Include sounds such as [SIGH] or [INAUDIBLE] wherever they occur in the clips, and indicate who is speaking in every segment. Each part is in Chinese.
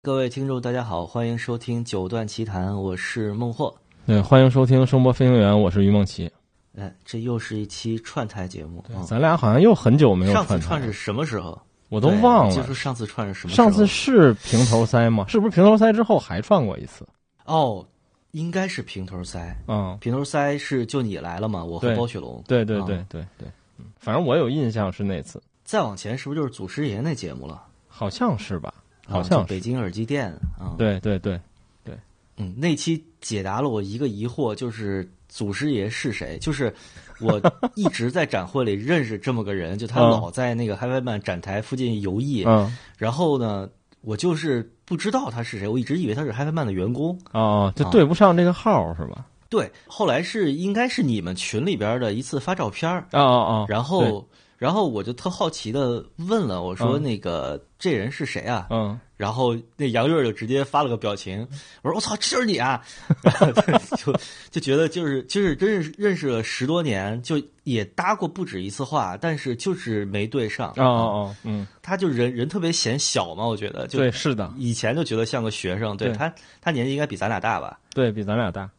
Speaker 1: 各位听众，大家好，欢迎收听《九段奇谈》，我是孟获。
Speaker 2: 对，欢迎收听《声波飞行员》，我是于梦琪。
Speaker 1: 哎，这又是一期串台节目。
Speaker 2: 对，咱俩好像又很久没有
Speaker 1: 上次
Speaker 2: 串
Speaker 1: 串是什么时候？
Speaker 2: 我都忘了。
Speaker 1: 就是上次串是什么时候？
Speaker 2: 上次是平头塞吗？是不是平头塞之后还串过一次？
Speaker 1: 哦，应该是平头塞。
Speaker 2: 嗯，
Speaker 1: 平头塞是就你来了嘛？我和包雪龙。
Speaker 2: 对对
Speaker 1: 啊
Speaker 2: 对对对，嗯，反正我有印象是那次，
Speaker 1: 再往前是不是就是祖师爷那节目了？
Speaker 2: 好像是吧？好
Speaker 1: 啊
Speaker 2: 像
Speaker 1: 就是北京耳机店啊。，
Speaker 2: 对对对对，
Speaker 1: 嗯，那期解答了我一个疑惑，就是祖师爷是谁？就是我一直在展会里认识这么个人，就他
Speaker 2: 嗯
Speaker 1: 老在那个 HiFi 曼展台附近游弋。
Speaker 2: 嗯
Speaker 1: 然后呢，我就是不知道他是谁，我一直以为他是 HiFi 曼的员工。
Speaker 2: 哦，就
Speaker 1: 啊
Speaker 2: 对不上这个号是吧？
Speaker 1: 对，后来是应该是你们群里边的一次发照片儿
Speaker 2: 哦哦哦，
Speaker 1: 然后然后我就特好奇的问了，我说
Speaker 2: 嗯
Speaker 1: 那个、这人是谁啊？
Speaker 2: 嗯
Speaker 1: 然后那杨月就直接发了个表情，我说我操，这就是你啊！然 [LAUGHS] 后就就觉得就是就是真是认识了十多年，就也搭过不止一次话，但是就是没对上。
Speaker 2: 哦哦哦，嗯，
Speaker 1: 他就人人特别显小嘛，我觉得就
Speaker 2: 对，是的，
Speaker 1: 以前就觉得像个学生，对
Speaker 2: 对
Speaker 1: 他他年纪应该比咱俩大吧？
Speaker 2: 对比咱俩大，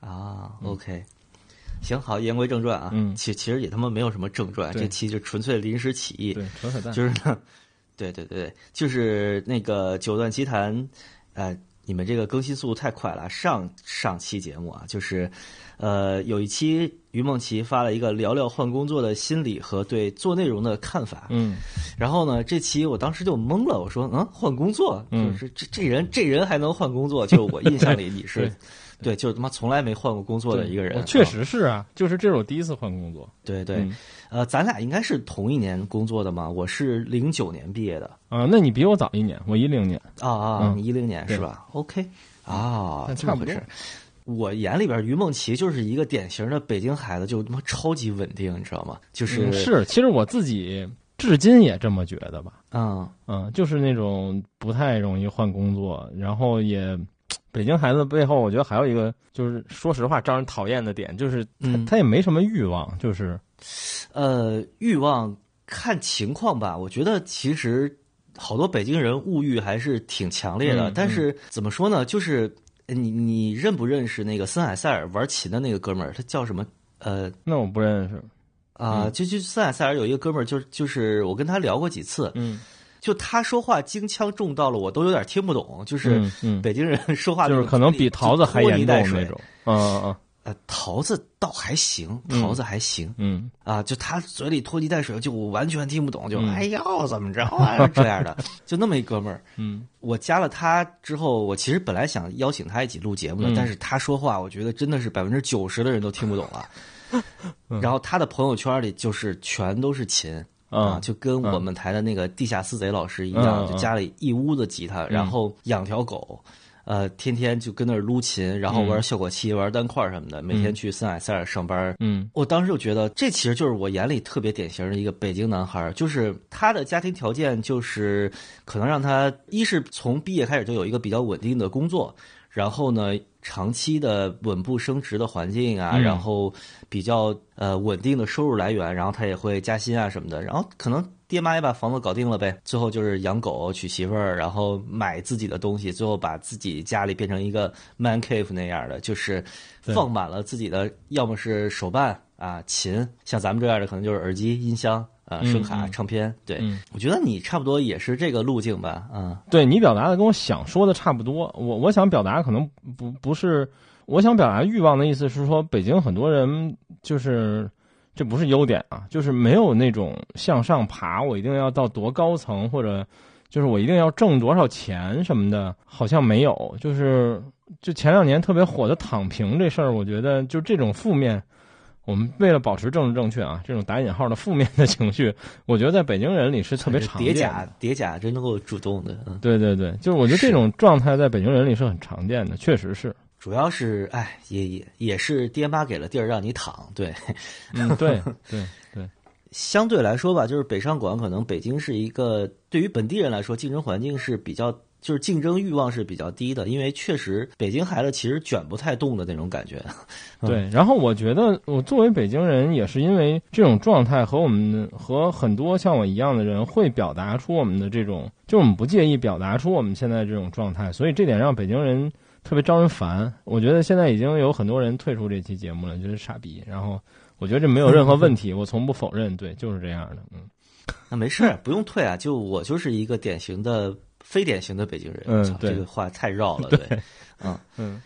Speaker 1: 啊，OK，行好，言归正传啊，
Speaker 2: 嗯。
Speaker 1: 其其实也他妈没有什么正传，这期就纯粹临时起意，
Speaker 2: 对，扯扯淡，
Speaker 1: 就是 [LAUGHS] 呢，对对对，就是那个九段奇谈，呃，你们这个更新速度太快了。上上期节目啊，就是，呃，有一期于梦琪发了一个聊聊换工作的心理和对做内容的看法。
Speaker 2: 嗯。
Speaker 1: 然后呢，这期我当时就懵了，我说，嗯，换工作，
Speaker 2: 嗯。
Speaker 1: 就是这这人这人还能换工作？就我印象里你是
Speaker 2: 对。
Speaker 1: 就是他妈从来没换过工作的一个人，
Speaker 2: 确
Speaker 1: 啊
Speaker 2: 实是啊，就是这是我第一次换工作，
Speaker 1: 对对，
Speaker 2: 嗯
Speaker 1: 呃，咱俩应该是同一年工作的嘛？我是零九年毕业的，
Speaker 2: 啊，那你比我早一年，我一零年，
Speaker 1: 啊啊，
Speaker 2: 嗯
Speaker 1: 你一零年是吧？OK，啊，
Speaker 2: 那差不多
Speaker 1: 这么回事。我眼里边，于梦琪就是一个典型的北京孩子，就他妈超级稳定，你知道吗？就是
Speaker 2: 嗯是，其实我自己至今也这么觉得吧。
Speaker 1: 嗯
Speaker 2: 嗯，就是那种不太容易换工作，然后也，北京孩子背后，我觉得还有一个就是，说实话，招人讨厌的点就是他、
Speaker 1: 嗯
Speaker 2: 他也没什么欲望，就是
Speaker 1: 呃，欲望看情况吧。我觉得其实好多北京人物欲还是挺强烈的，
Speaker 2: 嗯
Speaker 1: 但是怎么说呢？就是呃你你认不认识那个森海塞尔玩琴的那个哥们儿？他叫什么？呃
Speaker 2: 那我不认识。
Speaker 1: 啊、就就森海塞尔有一个哥们儿，就是就是我跟他聊过几次，
Speaker 2: 嗯，
Speaker 1: 就他说话京腔重到了我都有点听不懂，就是北京人 [LAUGHS] 说话
Speaker 2: 就是可能比桃子还严重那种。嗯嗯
Speaker 1: 呃，桃子倒还行，
Speaker 2: 嗯
Speaker 1: 桃子还行
Speaker 2: 嗯
Speaker 1: 啊，就他嘴里拖泥带水，就我完全听不懂，就、
Speaker 2: 嗯
Speaker 1: 哎呦怎么着啊这样的，就那么一哥们儿。
Speaker 2: 嗯
Speaker 1: 我加了他之后，我其实本来想邀请他一起录节目的，
Speaker 2: 嗯
Speaker 1: 但是他说话，我觉得真的是百分之九十的人都听不懂了。然后他的朋友圈里就是全都是琴。啊，
Speaker 2: 嗯
Speaker 1: 就跟我们台的那个地下私贼老师一样，就家里一屋子吉他，然后养条狗，呃，天天就跟那儿撸琴，然后玩效果器、玩单块什么的，每天去森海塞尔上班。
Speaker 2: 嗯。
Speaker 1: 我当时就觉得，这其实就是我眼里特别典型的一个北京男孩儿，就是他的家庭条件就是可能让他一是从毕业开始就有一个比较稳定的工作，然后呢，长期的稳步升值的环境啊，
Speaker 2: 嗯。
Speaker 1: 然后比较呃稳定的收入来源，然后他也会加薪啊什么的，然后可能爹妈也把房子搞定了呗，最后就是养狗、娶媳妇儿，然后买自己的东西，最后把自己家里变成一个 man cave 那样的，就是放满了自己的，要么是手办啊、琴，像咱们这样的可能就是耳机、音箱啊、
Speaker 2: 嗯
Speaker 1: 声卡、
Speaker 2: 嗯
Speaker 1: 唱片。对、
Speaker 2: 嗯
Speaker 1: 我觉得你差不多也是这个路径吧，啊，
Speaker 2: 对你表达的跟我想说的差不多。我我想表达可能不不是，我想表达欲望的意思是说，北京很多人就是这不是优点啊，就是没有那种向上爬，我一定要到多高层，或者就是我一定要挣多少钱什么的，好像没有。就是就前两年特别火的躺平这事儿，我觉得就这种负面。我们为了保持政治正确啊，这种打引号的负面的情绪，我觉得在北京人里是特别常见的。
Speaker 1: 叠甲叠甲真能够主动的，嗯，
Speaker 2: 对对对，就是我觉得这种状态在北京人里是很常见的，确实是。
Speaker 1: 主要是哎，也也也是爹妈给了地儿让你躺，对，
Speaker 2: 嗯，对 [LAUGHS] 对对，
Speaker 1: 相对来说吧，就是北上广可能北京是一个对于本地人来说竞争环境是比较。就是竞争欲望是比较低的，因为确实北京孩子其实卷不太动的那种感觉。
Speaker 2: 对，然后我觉得我作为北京人，也是因为这种状态和我们和很多像我一样的人会表达出我们的这种，就我们不介意表达出我们现在这种状态，所以这点让北京人特别招人烦。我觉得现在已经有很多人退出这期节目了，就是傻逼。然后我觉得这没有任何问题，我从不否认，对，就是这样的。嗯，
Speaker 1: 那没事，不用退啊，就我就是一个典型的。非典型的北京人，
Speaker 2: 嗯，
Speaker 1: 这个话太绕了，[LAUGHS] 对，嗯嗯，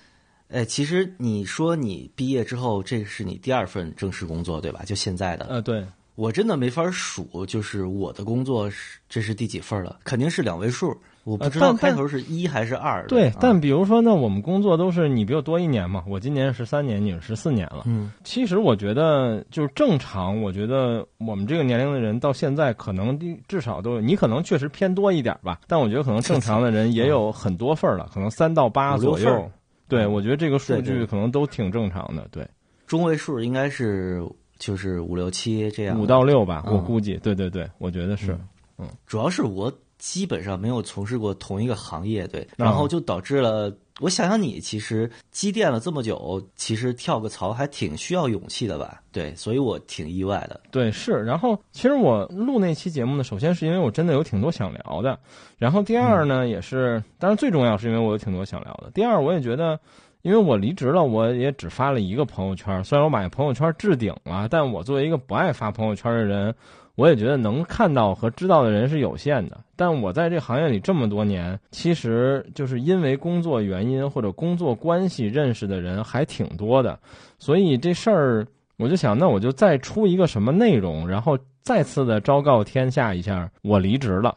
Speaker 1: 哎，其实你说你毕业之后，这是你第二份正式工作，对吧？就现在的，
Speaker 2: 呃，对。
Speaker 1: 我真的没法数，就是我的工作是这是第几份了？肯定是两位数，我不知道开头是一还是二。
Speaker 2: 对，但比如说呢，我们工作都是你比我多一年嘛，我今年十三年，你是十四年了。
Speaker 1: 嗯，
Speaker 2: 其实我觉得就是正常，我觉得我们这个年龄的人到现在可能至少都你可能确实偏多一点吧，但我觉得可能正常的人也有很多份了，可能三到八左右。对，我觉得这个数据可能都挺正常的。对，
Speaker 1: 中位数应该是。就是五六七这样，
Speaker 2: 五到六吧，我估计，对对对，我觉得是，嗯，
Speaker 1: 主要是我基本上没有从事过同一个行业，对，然后就导致了，我想想你其实积淀了这么久，其实跳个槽还挺需要勇气的吧，对，所以我挺意外的，
Speaker 2: 对，是，然后其实我录那期节目呢，首先是因为我真的有挺多想聊的，然后第二呢，也是，当然最重要是因为我有挺多想聊的，第二我也觉得。因为我离职了，我也只发了一个朋友圈。虽然我把朋友圈置顶了，但我作为一个不爱发朋友圈的人，我也觉得能看到和知道的人是有限的。但我在这行业里这么多年，其实就是因为工作原因或者工作关系认识的人还挺多的。所以这事儿，我就想，那我就再出一个什么内容，然后再次的昭告天下一下，我离职了。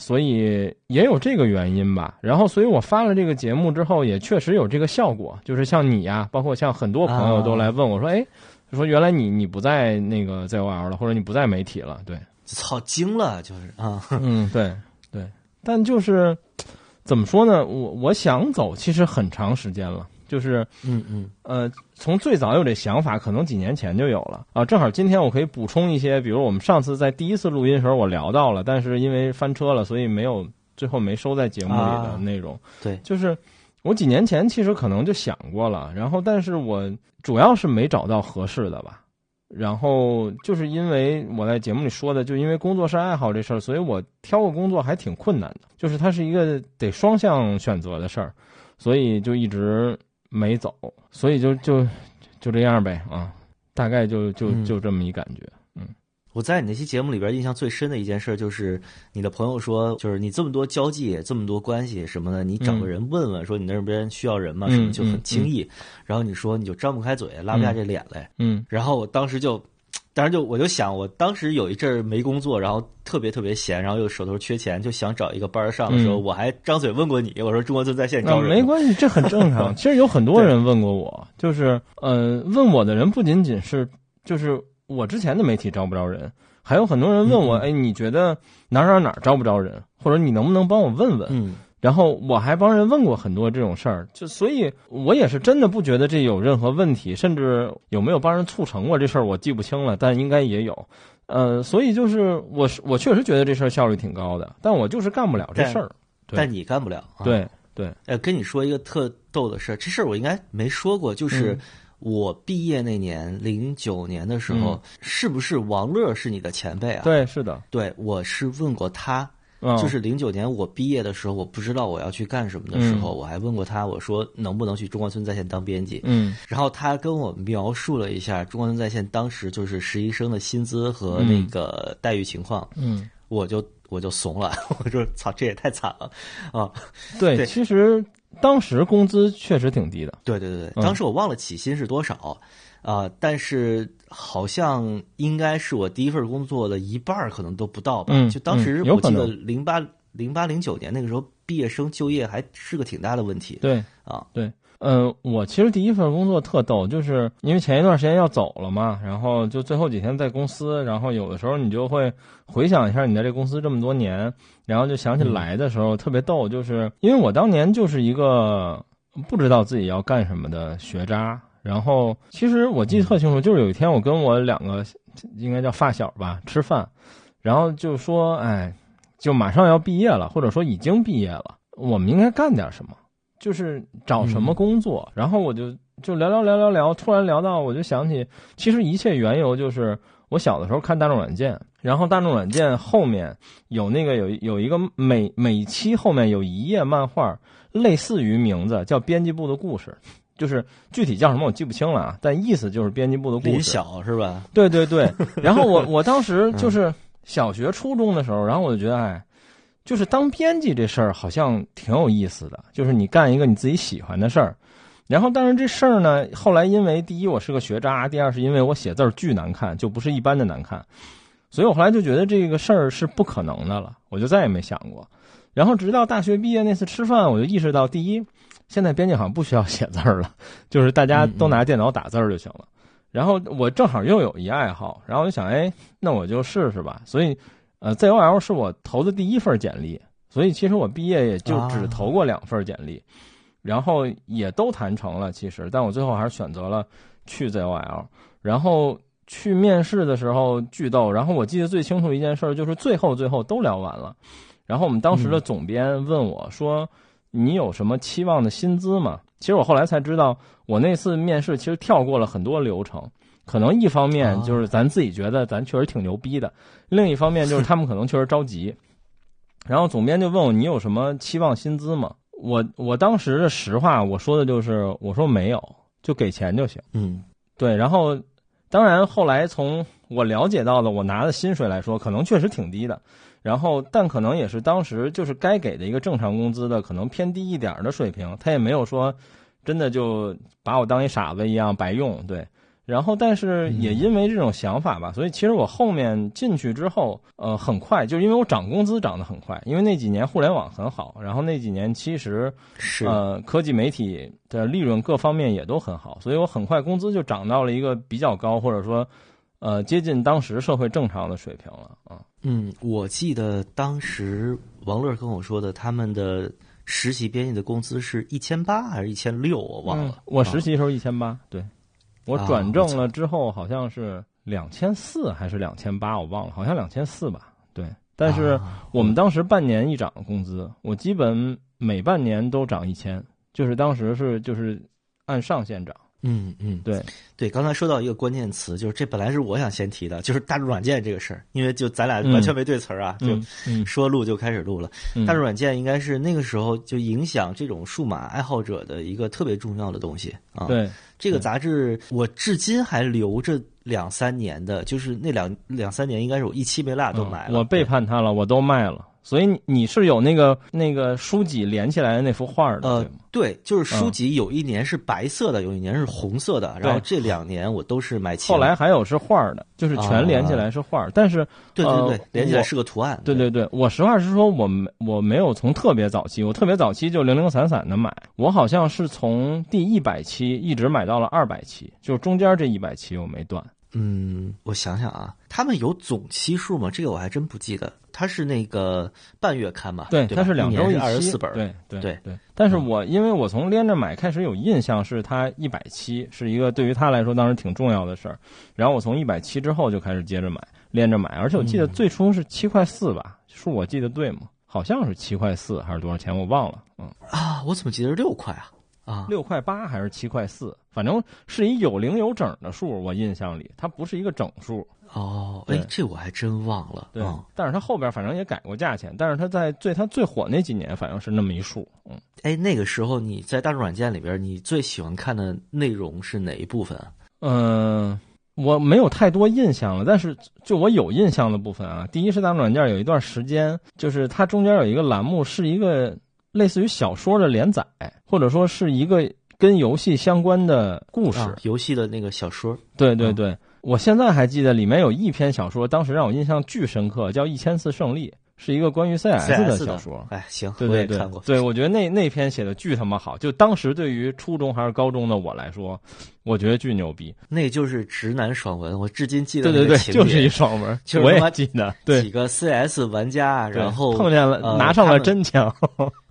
Speaker 2: 所以也有这个原因吧，然后，所以我发了这个节目之后，也确实有这个效果，就是像你呀，包括像很多朋友都来问我说：“哎，说原来你你不在那个 ZOL 了，或者你不在媒体了。”对，
Speaker 1: 操，惊了，就是啊，
Speaker 2: 嗯，对对，但就是怎么说呢？我我想走，其实很长时间了。就是，
Speaker 1: 嗯嗯，
Speaker 2: 呃，从最早有这想法，可能几年前就有了啊。正好今天我可以补充一些，比如我们上次在第一次录音的时候我聊到了，但是因为翻车了，所以没有最后没收在节目里的内容。
Speaker 1: 对，
Speaker 2: 就是我几年前其实可能就想过了，然后但是我主要是没找到合适的吧。然后就是因为我在节目里说的，就因为工作是爱好这事儿，所以我挑个工作还挺困难的，就是它是一个得双向选择的事儿，所以就一直。没走，所以就就就这样呗啊，大概就就就这么一感觉。嗯，
Speaker 1: 我在你那期节目里边印象最深的一件事，就是你的朋友说，就是你这么多交际，这么多关系什么的，你找个人问问，说你那边需要人吗？什么就很轻易。然后你说你就张不开嘴，拉不下这脸来。
Speaker 2: 嗯，
Speaker 1: 然后我当时就。当时就我就想，我当时有一阵儿没工作，然后特别特别闲，然后又手头缺钱，就想找一个班儿上的时候，我还张嘴问过你，我说中国村在线招人。
Speaker 2: 没关系，这很正常。[LAUGHS] 其实有很多人问过我，就是呃，问我的人不仅仅是就是我之前的媒体招不招人，还有很多人问我，哎，你觉得哪哪哪招不招人，或者你能不能帮我问问？
Speaker 1: 嗯。
Speaker 2: 然后我还帮人问过很多这种事儿，就所以，我也是真的不觉得这有任何问题，甚至有没有帮人促成过这事儿，我记不清了，但应该也有。呃，所以就是我是我确实觉得这事儿效率挺高的，但我就是干不了这事儿。
Speaker 1: 但你干不了。
Speaker 2: 对对。
Speaker 1: 哎，跟你说一个特逗的事儿，这事儿我应该没说过，就是我毕业那年零九年的时候，是不是王乐是你的前辈啊？
Speaker 2: 对，是的。
Speaker 1: 对，我是问过他。就是零九年我毕业的时候，我不知道我要去干什么的时候，我还问过他，我说能不能去中关村在线当编辑？
Speaker 2: 嗯，
Speaker 1: 然后他跟我描述了一下中关村在线当时就是实习生的薪资和那个待遇情况。
Speaker 2: 嗯，
Speaker 1: 我就我就怂了，[LAUGHS] 我说操，这也太惨了啊！
Speaker 2: 对，其实当时工资确实挺低的。
Speaker 1: 对对对对，当时我忘了起薪是多少。啊，但是好像应该是我第一份工作的一半可能都不到吧。就当时我记得零八零八零九年那个时候，毕业生就业还是个挺大的问题。
Speaker 2: 对
Speaker 1: 啊，
Speaker 2: 对，嗯，我其实第一份工作特逗，就是因为前一段时间要走了嘛，然后就最后几天在公司，然后有的时候你就会回想一下你在这公司这么多年，然后就想起来的时候特别逗，就是因为我当年就是一个不知道自己要干什么的学渣。然后其实我记得特清楚，就是有一天我跟我两个应该叫发小吧吃饭，然后就说，哎，就马上要毕业了，或者说已经毕业了，我们应该干点什么，就是找什么工作。然后我就就聊聊聊聊聊，突然聊到，我就想起，其实一切缘由就是我小的时候看大众软件，然后大众软件后面有那个有有一个每每期后面有一页漫画，类似于名字叫编辑部的故事。就是具体叫什么我记不清了啊，但意思就是编辑部的故事。
Speaker 1: 林小是吧？[LAUGHS]
Speaker 2: 对对对。然后我我当时就是小学初中的时候，然后我就觉得，哎，就是当编辑这事儿好像挺有意思的，就是你干一个你自己喜欢的事儿。然后，但是这事儿呢，后来因为第一我是个学渣，第二是因为我写字儿巨难看，就不是一般的难看，所以我后来就觉得这个事儿是不可能的了，我就再也没想过。然后直到大学毕业那次吃饭，我就意识到，第一。现在编辑好像不需要写字儿了，就是大家都拿电脑打字儿就行了。然后我正好又有一爱好，然后我就想，哎，那我就试试吧。所以，呃，ZOL 是我投的第一份简历，所以其实我毕业也就只投过两份简历，然后也都谈成了。其实，但我最后还是选择了去 ZOL。然后去面试的时候巨逗，然后我记得最清楚一件事就是最后最后都聊完了，然后我们当时的总编问我说。你有什么期望的薪资吗？其实我后来才知道，我那次面试其实跳过了很多流程。可能一方面就是咱自己觉得咱确实挺牛逼的，另一方面就是 [LAUGHS] 他们可能确实着急。然后总编就问我你有什么期望薪资吗？我我当时的实话我说的就是我说没有，就给钱就行。
Speaker 1: 嗯，
Speaker 2: 对。然后当然后来从我了解到的我拿的薪水来说，可能确实挺低的。然后，但可能也是当时就是该给的一个正常工资的，可能偏低一点的水平。他也没有说，真的就把我当一傻子一样白用。对，然后但是也因为这种想法吧，所以其实我后面进去之后，呃，很快就因为我涨工资涨得很快，因为那几年互联网很好，然后那几年其实
Speaker 1: 是
Speaker 2: 呃科技媒体的利润各方面也都很好，所以我很快工资就涨到了一个比较高，或者说。呃，接近当时社会正常的水平了啊。
Speaker 1: 嗯，我记得当时王乐跟我说的，他们的实习编译的工资是一千八还是一千六，我忘了。
Speaker 2: 我实习时候一千八，对，我转正了之后好像是两千四还是两千八，我忘了，好像两千四吧。对，但是我们当时半年一涨工资，我基本每半年都涨一千，就是当时是就是按上限涨。
Speaker 1: 嗯嗯，
Speaker 2: 对
Speaker 1: 对，刚才说到一个关键词，就是这本来是我想先提的，就是大众软件这个事儿，因为就咱俩完全没对词儿啊，就说录就开始录了。大众软件应该是那个时候就影响这种数码爱好者的一个特别重要的东西啊。
Speaker 2: 对，
Speaker 1: 这个杂志我至今还留着两三年的，就是那两两三年应该是我一期没落都买
Speaker 2: 了。我背叛他了，我都卖了。所以你是有那个那个书籍连起来的那幅画的，
Speaker 1: 呃，对，就是书籍有一年是白色的，有一年是红色的，然后这两年我都是买齐。
Speaker 2: 后来还有是画的，就是全连起来是画，但是
Speaker 1: 对对对，连起来是个图案。
Speaker 2: 对对对，我实话实说，我没我没有从特别早期，我特别早期就零零散散的买，我好像是从第一百期一直买到了二百期，就是中间这一百期我没断。
Speaker 1: 嗯，我想想啊，他们有总期数吗？这个我还真不记得。它是那个半月刊嘛？
Speaker 2: 对，它是两周一
Speaker 1: 二十四本。
Speaker 2: 对对
Speaker 1: 对
Speaker 2: 对。但是我因为我从连着买开始有印象，是它一百期是一个对于他来说当时挺重要的事儿。然后我从一百期之后就开始接着买，连着买。而且我记得最初是七块四吧？数我记得对吗？好像是七块四还是多少钱？我忘了。嗯
Speaker 1: 啊，我怎么记得是六块啊？啊，
Speaker 2: 六块八还是七块四？反正是一有零有整的数，我印象里它不是一个整数。
Speaker 1: 哦，哎，这我还真忘了。
Speaker 2: 对，但是它后边反正也改过价钱，但是它在最它最火那几年，反正是那么一数。嗯，
Speaker 1: 哎，那个时候你在大众软件里边，你最喜欢看的内容是哪一部分？
Speaker 2: 嗯，我没有太多印象了，但是就我有印象的部分啊，第一是大众软件有一段时间，就是它中间有一个栏目是一个。类似于小说的连载，或者说是一个跟游戏相关的故事，
Speaker 1: 游戏的那个小说。
Speaker 2: 对对对，我现在还记得里面有一篇小说，当时让我印象巨深刻，叫《一千次胜利》，是一个关于 CS 的小说。
Speaker 1: 哎，行，
Speaker 2: 对对对，对我觉得那那篇写的巨他妈好，就当时对于初中还是高中的我来说，我觉得巨牛逼。
Speaker 1: 那就是直男爽文，我至今记得。
Speaker 2: 对对对，就是一爽文，[LAUGHS] 我也记得。对，
Speaker 1: 几个 CS 玩家，
Speaker 2: 然后碰见了，拿上了真枪。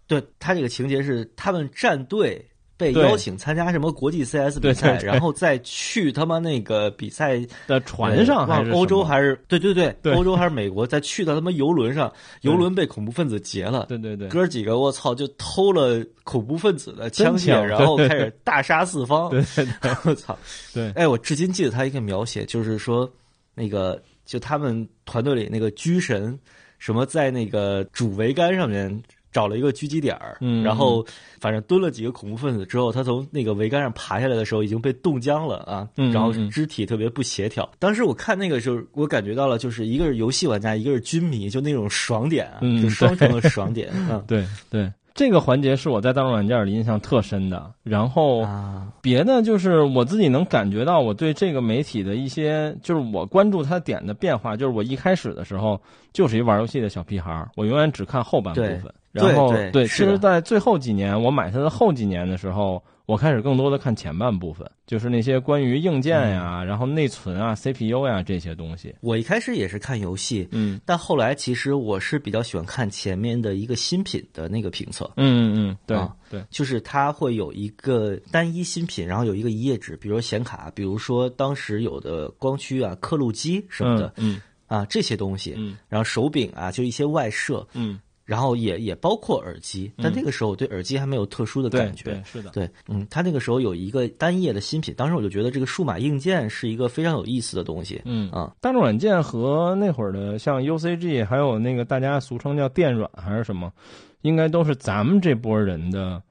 Speaker 1: 对他这个情节是，他们战队被邀请参加什么国际 CS 比赛，然后再去他妈那个比赛
Speaker 2: 的船上还是
Speaker 1: 欧洲还是对对对，
Speaker 2: 对
Speaker 1: 欧洲还是美国，再去到他妈游轮上，游轮被恐怖分子劫了。
Speaker 2: 对对对，
Speaker 1: 哥几个，我操，就偷了恐怖分子的枪械，然后开始大杀四方。[LAUGHS] 我操！
Speaker 2: 对
Speaker 1: 哎，我至今记得他一个描写，就是说，那个就他们团队里那个狙神，什么在那个主桅杆上面找了一个狙击点儿，
Speaker 2: 嗯
Speaker 1: 然后反正蹲了几个恐怖分子之后，他从那个桅杆上爬下来的时候已经被冻僵了啊，
Speaker 2: 嗯
Speaker 1: 然后
Speaker 2: 嗯
Speaker 1: 肢体特别不协调。当时我看那个时候，我感觉到了，就是一个是游戏玩家，一个是军迷，就那种爽点啊，
Speaker 2: 嗯
Speaker 1: 就双重的爽点啊。[LAUGHS]
Speaker 2: 对对，这个环节是我在大众软件里印象特深的。然后
Speaker 1: 啊，
Speaker 2: 别的就是我自己能感觉到我对这个媒体的一些，就是我关注它点的变化。就是我一开始的时候就是一玩游戏的小屁孩儿，我永远只看后半部
Speaker 1: 对
Speaker 2: 分。然后其
Speaker 1: 对对是的
Speaker 2: 实，在最后几年，我买它的后几年的时候，我开始更多的看前半部分，就是那些关于硬件呀、然后内存啊、CPU 呀这些东西。
Speaker 1: 我一开始也是看游戏，
Speaker 2: 嗯
Speaker 1: 但后来其实我是比较喜欢看前面的一个新品的那个评测，
Speaker 2: 嗯嗯嗯，对、
Speaker 1: 啊
Speaker 2: 对，
Speaker 1: 就是它会有一个单一新品，然后有一个一页纸，比如说显卡，比如说当时有的光驱啊、刻录机什么的、
Speaker 2: 嗯
Speaker 1: 啊这些东西，
Speaker 2: 嗯。
Speaker 1: 然后手柄啊，就一些外设，
Speaker 2: 嗯，
Speaker 1: 然后也也包括耳机，但那个时候我对耳机还没有特殊的感觉。
Speaker 2: 对是的，
Speaker 1: 对，嗯，它那个时候有一个单页的新品，当时我就觉得这个数码硬件是一个非常有意思的东西。
Speaker 2: 嗯。
Speaker 1: 啊，
Speaker 2: 大众软件和那会儿的像 UCG，还有那个大家俗称叫电软还是什么，应该都是咱们这波人的，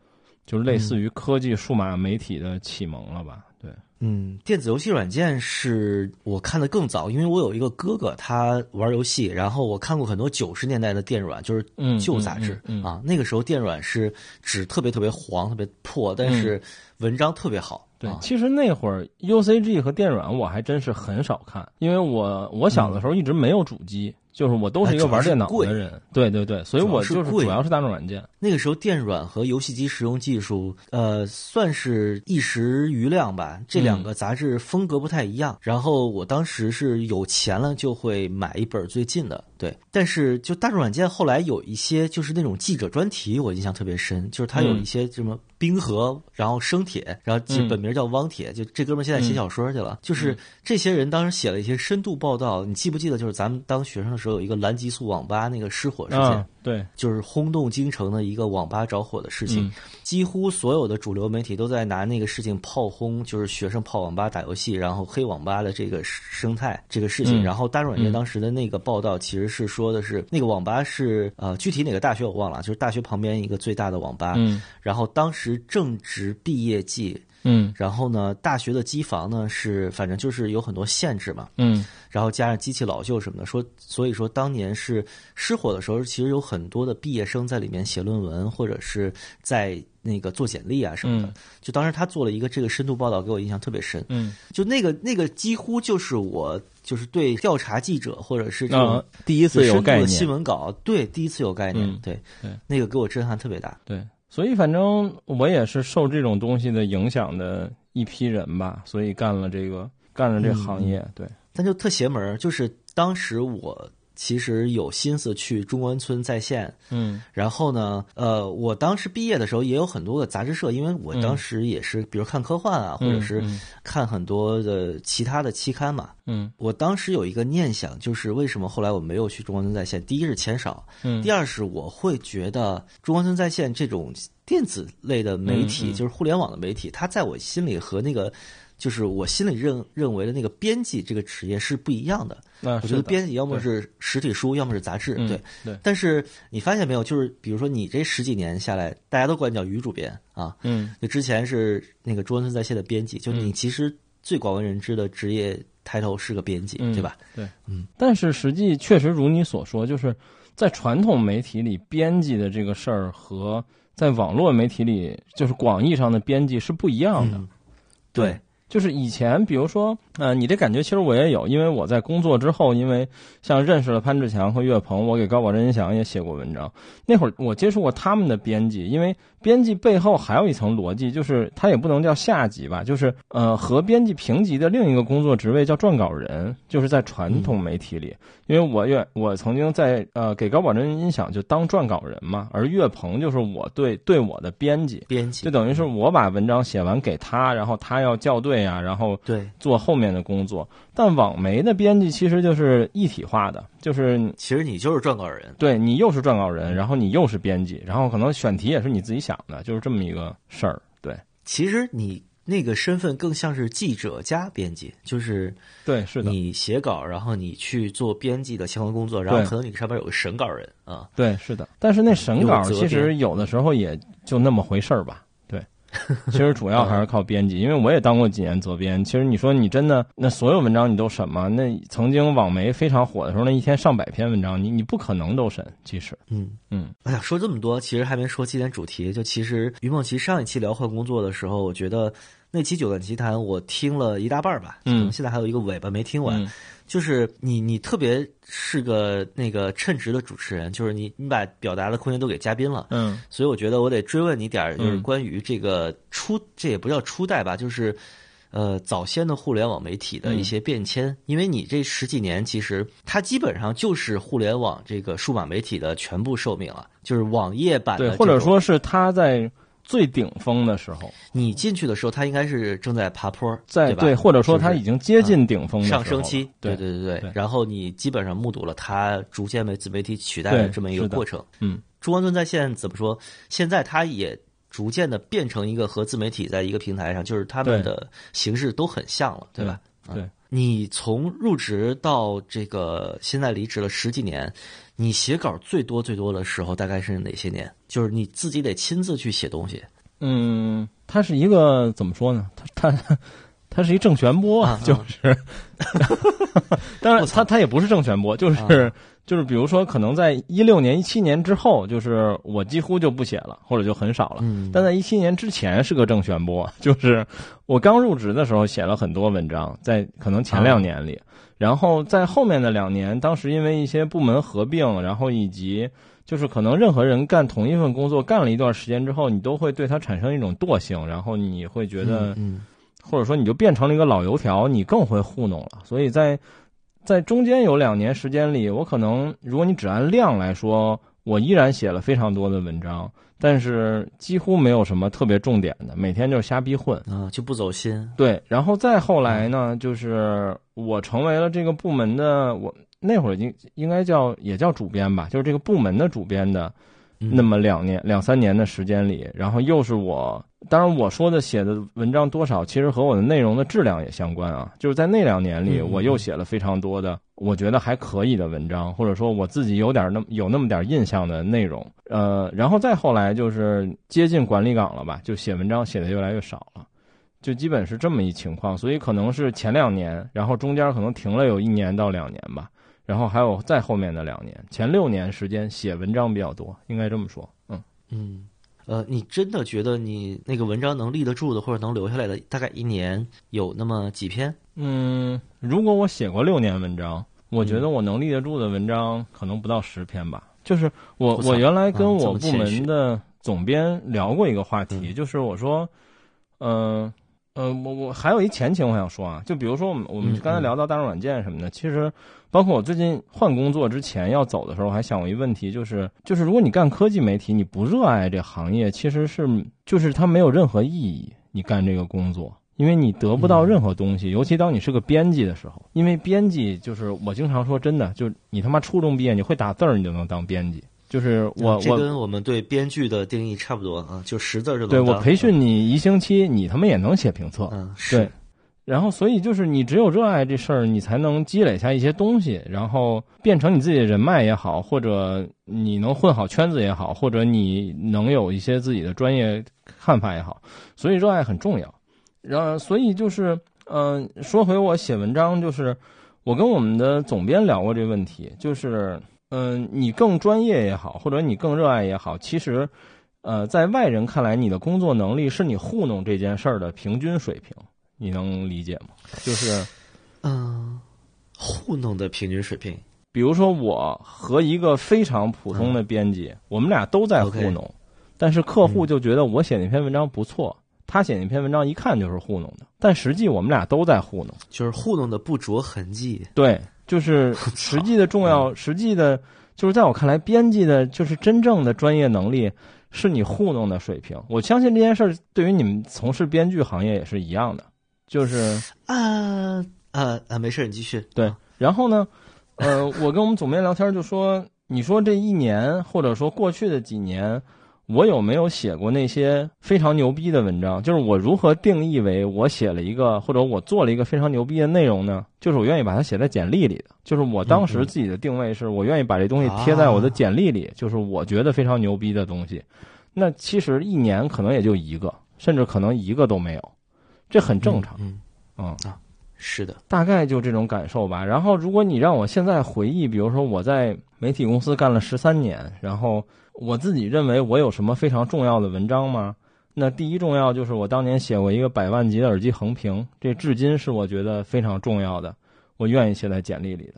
Speaker 2: 就是类似于科技数码媒体的启蒙了吧？对，
Speaker 1: 嗯，电子游戏软件是我看的更早，因为我有一个哥哥，他玩游戏，然后我看过很多九十年代的电软，就是
Speaker 2: 嗯
Speaker 1: 旧杂志、
Speaker 2: 嗯嗯嗯
Speaker 1: 啊。那个时候电软是纸特别特别黄、特别破，但是文章特别好。
Speaker 2: 对，
Speaker 1: 啊、
Speaker 2: 其实那会儿 UCG 和电软我还真是很少看，因为我我小的时候一直没有主机，就是我都是一个玩电脑的人。对对对，所以我就是主要是大众软件。
Speaker 1: 那个时候电软和游戏机使用技术，呃，算是一时余量吧。这两个杂志风格不太一样。然后我当时是有钱了就会买一本最近的，对。但是就大众软件后来有一些就是那种记者专题，我印象特别深，就是它有一些什么冰河，然后生铁，然后其本名叫汪铁，就这哥们儿现在写小说去了。就是这些人当时写了一些深度报道，你记不记得？就是咱们当学生的时候有一个蓝极速网吧那个失火事件。
Speaker 2: 啊对，
Speaker 1: 就是轰动京城的一个网吧着火的事情，
Speaker 2: 嗯、
Speaker 1: 几乎所有的主流媒体都在拿那个事情炮轰，就是学生泡网吧打游戏，然后黑网吧的这个生态这个事情。
Speaker 2: 嗯、
Speaker 1: 然后大众软件当时的那个报道其实是说的是那个网吧是呃具体哪个大学我忘了，就是大学旁边一个最大的网吧。
Speaker 2: 嗯，
Speaker 1: 然后当时正值毕业季。
Speaker 2: 嗯，
Speaker 1: 然后呢，大学的机房呢是反正就是有很多限制嘛，
Speaker 2: 嗯，
Speaker 1: 然后加上机器老旧什么的，说所以说当年是失火的时候，其实有很多的毕业生在里面写论文，或者是在那个做简历啊什么的。
Speaker 2: 嗯、
Speaker 1: 就当时他做了一个这个深度报道，给我印象特别深。
Speaker 2: 嗯，
Speaker 1: 就那个那个几乎就是我就是对调查记者或者是这种、
Speaker 2: 啊、第一次有概念。
Speaker 1: 新闻稿，对第一次有概念，
Speaker 2: 嗯、
Speaker 1: 对。
Speaker 2: 对，
Speaker 1: 那个给我震撼特别大。
Speaker 2: 对，所以反正我也是受这种东西的影响的。一批人吧，所以干了这个，干了这行业，
Speaker 1: 嗯、
Speaker 2: 对。
Speaker 1: 但就特邪门就是当时我其实有心思去中关村在线，
Speaker 2: 嗯，
Speaker 1: 然后呢，呃，我当时毕业的时候也有很多个杂志社，因为我当时也是，比如看科幻啊，
Speaker 2: 嗯、
Speaker 1: 或者是看很多的其他的期刊嘛，
Speaker 2: 嗯，
Speaker 1: 我当时有一个念想，就是为什么后来我没有去中关村在线？第一是钱少，
Speaker 2: 嗯，
Speaker 1: 第二是我会觉得中关村在线这种。电子类的媒体，
Speaker 2: 嗯嗯、
Speaker 1: 就是互联网的媒体，它在我心里和那个，就是我心里认认为的那个编辑这个职业是不一样的。
Speaker 2: 啊、
Speaker 1: 我觉得编辑要么是实体书，要么是杂志，
Speaker 2: 嗯、
Speaker 1: 对
Speaker 2: 对。
Speaker 1: 但是你发现没有，就是比如说你这十几年下来，大家都管你叫于主编啊，
Speaker 2: 嗯，
Speaker 1: 就之前是那个中关村在线的编辑，就你其实最广为人知的职业抬头是个编辑，
Speaker 2: 嗯、
Speaker 1: 对吧？
Speaker 2: 对，
Speaker 1: 嗯。
Speaker 2: 但是实际确实如你所说，就是在传统媒体里，编辑的这个事儿和。在网络媒体里，就是广义上的编辑是不一样的。
Speaker 1: 嗯、对，
Speaker 2: 就是以前，比如说呃，你这感觉其实我也有，因为我在工作之后，因为像认识了潘志强和岳鹏，我给高保真音响也写过文章。那会儿我接触过他们的编辑，因为编辑背后还有一层逻辑，就是他也不能叫下级吧，就是呃和编辑平级的另一个工作职位叫撰稿人，就是在传统媒体里。因为我愿我曾经在呃给高保真音响就当撰稿人嘛，而岳鹏就是我对对我的编辑，
Speaker 1: 编辑
Speaker 2: 就等于是我把文章写完给他，然后他要校对啊，然后
Speaker 1: 对，
Speaker 2: 做后面的工作。但网媒的编辑其实就是一体化的，就是
Speaker 1: 其实你就是撰稿人，
Speaker 2: 对你又是撰稿人，然后你又是编辑，然后可能选题也是你自己想的，就是这么一个事儿。对，
Speaker 1: 其实你那个身份更像是记者加编辑，就是
Speaker 2: 对，是的，
Speaker 1: 你写稿，然后你去做编辑的相关工作，然后可能你上边有个审稿人啊，
Speaker 2: 对，是的。但是那审稿其实有的时候也就那么回事儿吧。对，[LAUGHS] 其实主要还是靠编辑，因为我也当过几年责编。其实你说你真的那所有文章你都审吗？那曾经网媒非常火的时候，那一天上百篇文章，你你不可能都审。其实，
Speaker 1: 嗯。
Speaker 2: 嗯
Speaker 1: 哎呀，说这么多，其实还没说今天主题。就其实于梦琪上一期聊换工作的时候，我觉得那期《九段奇谈》我听了一大半儿吧，
Speaker 2: 嗯
Speaker 1: 可能现在还有一个尾巴没听完。
Speaker 2: 嗯
Speaker 1: 就是你，你特别是个那个称职的主持人，就是你，你把表达的空间都给嘉宾了。
Speaker 2: 嗯
Speaker 1: 所以我觉得我得追问你点儿，就是
Speaker 2: 嗯
Speaker 1: 关于这个初，这也不叫初代吧，就是。呃，早先的互联网媒体的一些变迁，因为你这十几年，其实它基本上就是互联网这个数码媒体的全部寿命了，就是网页版的
Speaker 2: 对，或者说是它在最顶峰的时候，
Speaker 1: 你进去的时候，它应该是正在爬坡，
Speaker 2: 在
Speaker 1: 对吧？
Speaker 2: 或者说他已经接近顶峰
Speaker 1: 上升期，对
Speaker 2: 对
Speaker 1: 对对
Speaker 2: 对。
Speaker 1: 然后你基本上目睹了它逐渐被自媒体取代的这么一个过程。
Speaker 2: 嗯，
Speaker 1: 中关村在线怎么说？现在它也逐渐的变成一个和自媒体在一个平台上，就是他们的形式都很像了，对吧？
Speaker 2: 对。
Speaker 1: 嗯。你从入职到这个现在离职了十几年，你写稿最多最多的时候大概是哪些年？就是你自己得亲自去写东西
Speaker 2: 嗯，它是一个怎么说呢？它它它是一正弦波，
Speaker 1: 啊 [LAUGHS]
Speaker 2: 就是，[LAUGHS] 当然它它也不是正弦波，就是、
Speaker 1: 啊
Speaker 2: 就是比如说可能在一六年、一七年之后，就是我几乎就不写了，或者就很少了。
Speaker 1: 嗯
Speaker 2: 但在一七年之前是个正弦波，[LAUGHS] 就是我刚入职的时候写了很多文章，在可能前两年里，然后在后面的两年，当时因为一些部门合并，然后以及就是可能任何人干同一份工作干了一段时间之后，你都会对它产生一种惰性，然后你会觉得，
Speaker 1: 嗯
Speaker 2: 或者说你就变成了一个老油条，你更会糊弄了。所以在在中间有两年时间里，我可能如果你只按量来说，我依然写了非常多的文章，但是几乎没有什么特别重点的，每天就瞎逼混。
Speaker 1: 嗯啊就不走心
Speaker 2: 对，然后再后来呢，就是我成为了这个部门的，我那会儿应应该叫也叫主编吧，就是这个部门的主编的
Speaker 1: 嗯
Speaker 2: 那么两年两三年的时间里，然后又是我，当然我说的写的文章多少，其实和我的内容的质量也相关啊。就是在那两年里，
Speaker 1: 嗯
Speaker 2: 我又写了非常多的我觉得还可以的文章，或者说我自己有点那么有那么点印象的内容。呃，然后再后来就是接近管理岗了吧，就写文章写的越来越少了。就基本是这么一情况，所以可能是前两年，然后中间可能停了有一年到两年吧，然后还有再后面的两年，前六年时间写文章比较多，应该这么说。嗯，
Speaker 1: 嗯，呃，你真的觉得你那个文章能立得住的，或者能留下来的，大概一年有那么几篇？
Speaker 2: 嗯，如果我写过六年文章，我觉得我能立得住的文章可能不到十篇吧。就是我
Speaker 1: 我
Speaker 2: 原来跟我部门的总编聊过一个话题，
Speaker 1: 嗯
Speaker 2: 就是我说，嗯呃我我还有一前情我想说啊，就比如说我们我们
Speaker 1: 嗯
Speaker 2: 刚才
Speaker 1: 嗯
Speaker 2: 聊到大众软件什么的，其实包括我最近换工作之前要走的时候，我还想过一个问题，就是就是如果你干科技媒体，你不热爱这行业，其实是就是它没有任何意义，你干这个工作。因为你得不到任何东西，尤其当你是个编辑的时候，因为编辑就是我经常说，真的，就你他妈初中毕业，你会打字儿，你就能当编辑。就是我我
Speaker 1: 这跟我们对编剧的定义差不多啊，就识字儿就能
Speaker 2: 对我培训你一星期，你他妈也能写评测。
Speaker 1: 嗯，是
Speaker 2: 对，然后所以就是你只有热爱这事儿，你才能积累下一些东西，然后变成你自己的人脉也好，或者你能混好圈子也好，或者你能有一些自己的专业看法也好，所以热爱很重要。然后所以就是，嗯、说回我写文章，就是我跟我们的总编聊过这个问题，就是，嗯、你更专业也好，或者你更热爱也好，其实。呃，在外人看来，你的工作能力是你糊弄这件事儿的平均水平，你能理解吗？就是
Speaker 1: 嗯，糊弄的平均水平。
Speaker 2: 比如说，我和一个非常普通的编辑，我们俩都在糊弄，但是客户就觉得我写那篇文章不错，他写那篇文章一看就是糊弄的，但实际我们俩都在糊弄，
Speaker 1: 就是糊弄的不着痕迹。
Speaker 2: 对，就是实际的重要，实际的，就是在我看来，编辑的就是真正的专业能力是你糊弄的水平。我相信这件事儿对于你们从事编剧行业也是一样的，就是
Speaker 1: 啊啊啊，没事，你继续。
Speaker 2: 对，然后呢？呃，我跟我们总编聊天就说，你说这一年或者说过去的几年，我有没有写过那些非常牛逼的文章？就是我如何定义为我写了一个或者我做了一个非常牛逼的内容呢？就是我愿意把它写在简历里的。就是我当时自己的定位是我愿意把这东西贴在我的简历里，就是我觉得非常牛逼的东西。那其实一年可能也就一个，甚至可能一个都没有，这很正常。
Speaker 1: 嗯啊。是的，
Speaker 2: 大概就这种感受吧。然后，如果你让我现在回忆，比如说我在媒体公司干了十三年，然后我自己认为我有什么非常重要的文章吗？那第一重要就是我当年写过一个百万级的耳机横评，这至今是我觉得非常重要的，我愿意写在简历里的。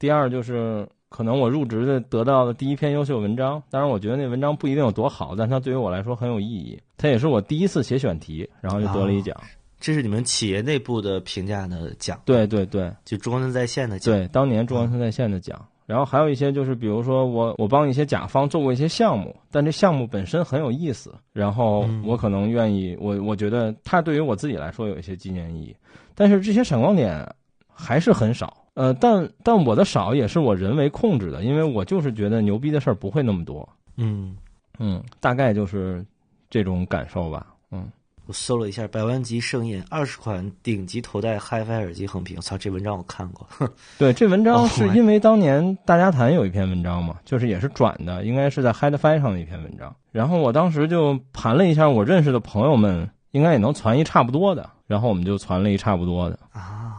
Speaker 2: 第二就是可能我入职的得到的第一篇优秀文章，当然我觉得那文章不一定有多好，但它对于我来说很有意义。它也是我第一次写选题，然后就得了一奖。
Speaker 1: 这是你们企业内部的评价的奖，
Speaker 2: 对对对，
Speaker 1: 就中关村在线的奖，
Speaker 2: 对，当年中关村在线的奖。然后还有一些就是，比如说我我帮一些甲方做过一些项目，但这项目本身很有意思，然后我可能愿意，我我觉得它对于我自己来说有一些纪念意义。但是这些闪光点还是很少，呃，但但我的少也是我人为控制的，因为我就是觉得牛逼的事儿不会那么多。
Speaker 1: 嗯
Speaker 2: 嗯，大概就是这种感受吧。嗯。
Speaker 1: 我搜了一下，百万级盛宴二十款顶级头戴 HiFi 耳机横屏。操，这文章我看过。
Speaker 2: 对，这文章是因为当年大家谈有一篇文章嘛，就是也是转的，应该是在 HiFi 上的一篇文章。然后我当时就盘了一下，我认识的朋友们应该也能传一差不多的，然后我们就传了一差不多的。
Speaker 1: 啊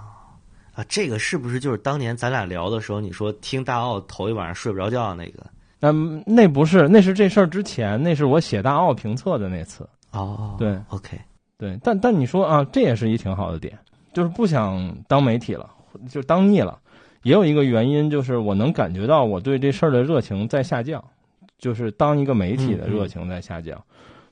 Speaker 1: 啊，这个是不是就是当年咱俩聊的时候，你说听大奥头一晚上睡不着觉那个？
Speaker 2: 嗯，那不是，那是这事儿之前，那是我写大奥评测的那次。
Speaker 1: 哦，
Speaker 2: 对
Speaker 1: ，OK，
Speaker 2: 对，但但你说啊，这也是一挺好的点，就是不想当媒体了，就当腻了。也有一个原因，就是我能感觉到我对这事儿的热情在下降，就是当一个媒体的热情在下降。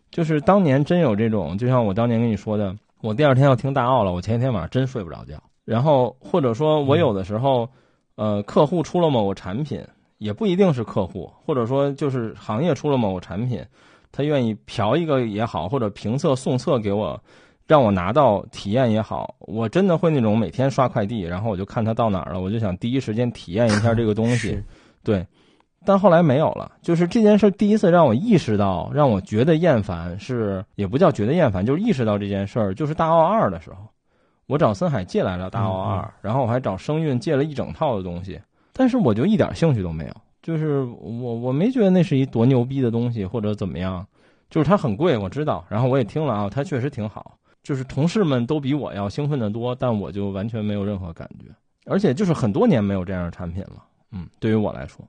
Speaker 2: 就是当年真有这种，就像我当年跟你说的，我第二天要听大奥了，我前一天晚上真睡不着觉。然后或者说我有的时候，呃，客户出了某个产品，也不一定是客户，或者说就是行业出了某个产品。他愿意嫖一个也好，或者评测送测给我，让我拿到体验也好，我真的会那种每天刷快递，然后我就看他到哪儿了，我就想第一时间体验一下这个东西。对，但后来没有了。就是这件事第一次让我意识到，让我觉得厌烦是也不叫觉得厌烦，就是意识到这件事儿。就是大奥二的时候，我找森海借来了大奥二，然后我还找声韵借了一整套的东西，但是我就一点兴趣都没有。就是我我没觉得那是一多牛逼的东西或者怎么样，就是它很贵我知道，然后我也听了啊，它确实挺好。就是同事们都比我要兴奋的多，但我就完全没有任何感觉，而且就是很多年没有这样的产品了。嗯，对于我来说，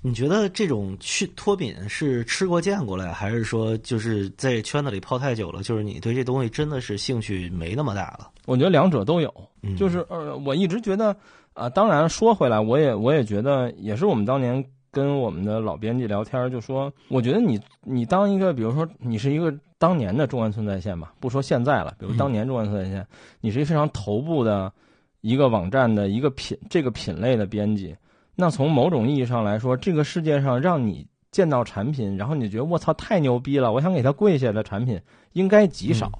Speaker 1: 你觉得这种去脱敏是吃过见过了，还是说就是在圈子里泡太久了？就是你对这东西真的是兴趣没那么大了？
Speaker 2: 我觉得两者都有，就是呃，我一直觉得。啊，当然说回来，我也我也觉得，也是我们当年跟我们的老编辑聊天，就说，我觉得你你当一个，比如说你是一个当年的中关村在线吧，不说现在了，比如当年中关村在线，你是一个非常头部的一个网站的一个品这个品类的编辑，那从某种意义上来说，这个世界上让你见到产品，然后你觉得我操太牛逼了，我想给他跪下的产品应该极少，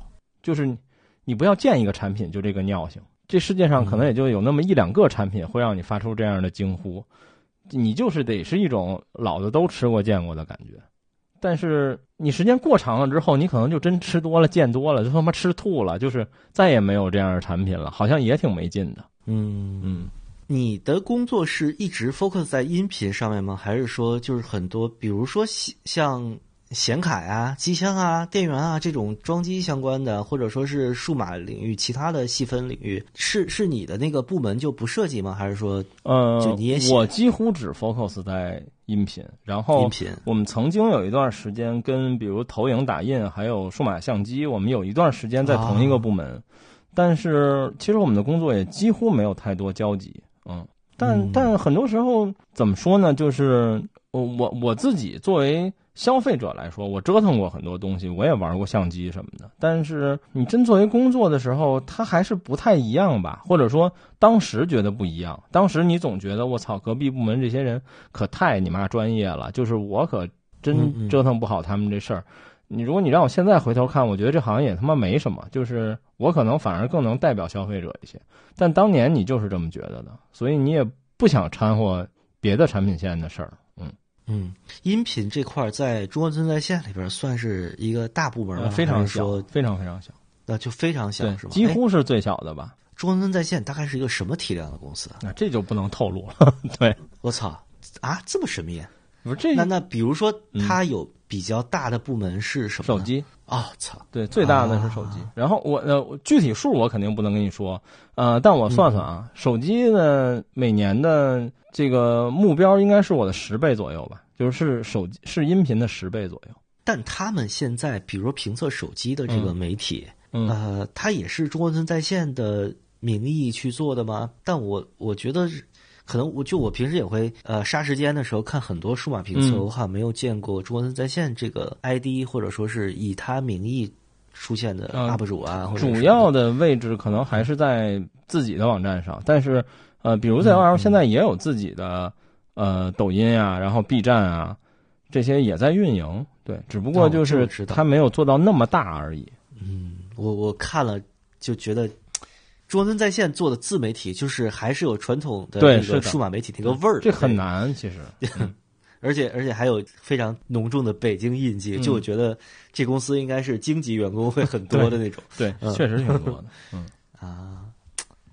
Speaker 2: 就是你不要见一个产品就这个尿性。这世界上可能也就有那么一两个产品会让你发出这样的惊呼，你就是得是一种老子都吃过见过的感觉，但是你时间过长了之后，你可能就真吃多了见多了，就他妈吃吐了，就是再也没有这样的产品了，好像也挺没劲的。
Speaker 1: 嗯
Speaker 2: 嗯，
Speaker 1: 你的工作是一直 focus 在音频上面吗？还是说就是很多，比如说像？显卡啊、机箱啊、电源啊这种装机相关的，或者说是数码领域其他的细分领域，是是你的那个部门就不涉及吗？还是说，
Speaker 2: 呃，
Speaker 1: 就你也
Speaker 2: 我几乎只 focus 在音频，然后
Speaker 1: 音频。
Speaker 2: 我们曾经有一段时间跟比如投影、打印还有数码相机，我们有一段时间在同一个部门，但是其实我们的工作也几乎没有太多交集，嗯，但、
Speaker 1: 嗯
Speaker 2: 但很多时候怎么说呢？就是我我我自己作为消费者来说，我折腾过很多东西，我也玩过相机什么的。但是你真作为工作的时候，它还是不太一样吧？或者说当时觉得不一样，当时你总觉得我操，隔壁部门这些人可太你妈专业了，就是我可真折腾不好他们这事儿。你如果你让我现在回头看，我觉得这行业也他妈没什么，就是我可能反而更能代表消费者一些。但当年你就是这么觉得的，所以你也不想掺和别的产品线的事儿。嗯，
Speaker 1: 嗯，音频这块儿在中关村在线里边算是一个大部门
Speaker 2: 非常小非常非常小，
Speaker 1: 那就非常小是吧？，
Speaker 2: 几
Speaker 1: 哎
Speaker 2: 乎是最小的吧。
Speaker 1: 中关村在线大概是一个什么体量的公司啊？
Speaker 2: 那这就不能透露了。[LAUGHS] 对，
Speaker 1: 我操啊，这么神秘啊？
Speaker 2: 不是这
Speaker 1: 那那比如说
Speaker 2: 嗯
Speaker 1: 它有比较大的部门是什么？
Speaker 2: 手机，
Speaker 1: 哦，操，
Speaker 2: 对，最大的是手机。
Speaker 1: 啊
Speaker 2: 然后我呃我具体数我肯定不能跟你说，呃，但我算算啊，
Speaker 1: 嗯
Speaker 2: 手机呢每年的这个目标应该是我的十倍左右吧，就是是手机是音频的十倍左右。
Speaker 1: 但他们现在比如说评测手机的这个媒体，
Speaker 2: 嗯
Speaker 1: 呃，它也是中关村在线的名义去做的吗？但我我觉得是可能我就我平时也会呃杀时间的时候看很多数码评测，
Speaker 2: 嗯
Speaker 1: 我好像没有见过中关村在线这个 ID 或者说是以他名义出现的
Speaker 2: 嗯
Speaker 1: UP 主啊，
Speaker 2: 主要的位置可能还是在自己的网站上，但是呃，比如在
Speaker 1: 嗯
Speaker 2: OL
Speaker 1: 嗯
Speaker 2: 现在也有自己的呃抖音啊，然后 B 站啊，这些也在运营。对，只不过
Speaker 1: 哦
Speaker 2: 就是
Speaker 1: 这我知道
Speaker 2: 它没有做到那么大而已。
Speaker 1: 嗯，我我看了就觉得。中关村在线做的自媒体，就是还是有传统的那个数码媒体那个味儿，
Speaker 2: 这很难，其实。[LAUGHS]
Speaker 1: 而且而且还有非常浓重的北京印记，
Speaker 2: 嗯
Speaker 1: 就我觉得这公司应该是京籍员工会很多的那种
Speaker 2: 对，[LAUGHS]
Speaker 1: 嗯
Speaker 2: 确实挺多的。嗯，
Speaker 1: 啊，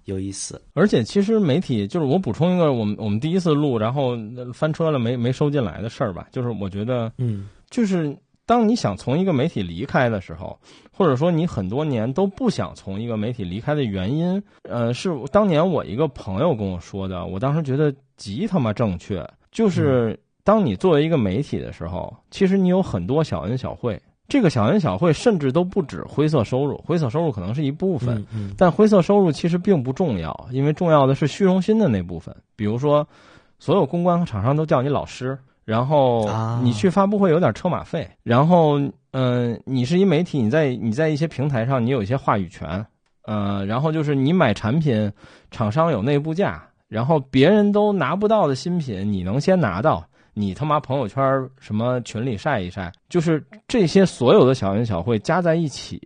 Speaker 1: 有意思。
Speaker 2: 而且其实媒体就是我补充一个，我们我们第一次录，然后翻车了没没收进来的事儿吧，就是我觉得
Speaker 1: 嗯
Speaker 2: 就是当你想从一个媒体离开的时候，或者说你很多年都不想从一个媒体离开的原因，呃，是当年我一个朋友跟我说的，我当时觉得极他妈正确，就是当你作为一个媒体的时候，其实你有很多小恩小惠，这个小恩小惠甚至都不止灰色收入，灰色收入可能是一部分，
Speaker 1: 嗯嗯
Speaker 2: 但灰色收入其实并不重要，因为重要的是虚荣心的那部分。比如说，所有公关和厂商都叫你老师，然后
Speaker 1: 啊
Speaker 2: 你去发布会有点车马费，然后嗯、呃你是一媒体，你在你在一些平台上你有一些话语权，呃，然后就是你买产品，厂商有内部价，然后别人都拿不到的新品，你能先拿到。你他妈朋友圈什么群里晒一晒，就是这些所有的小恩小惠加在一起，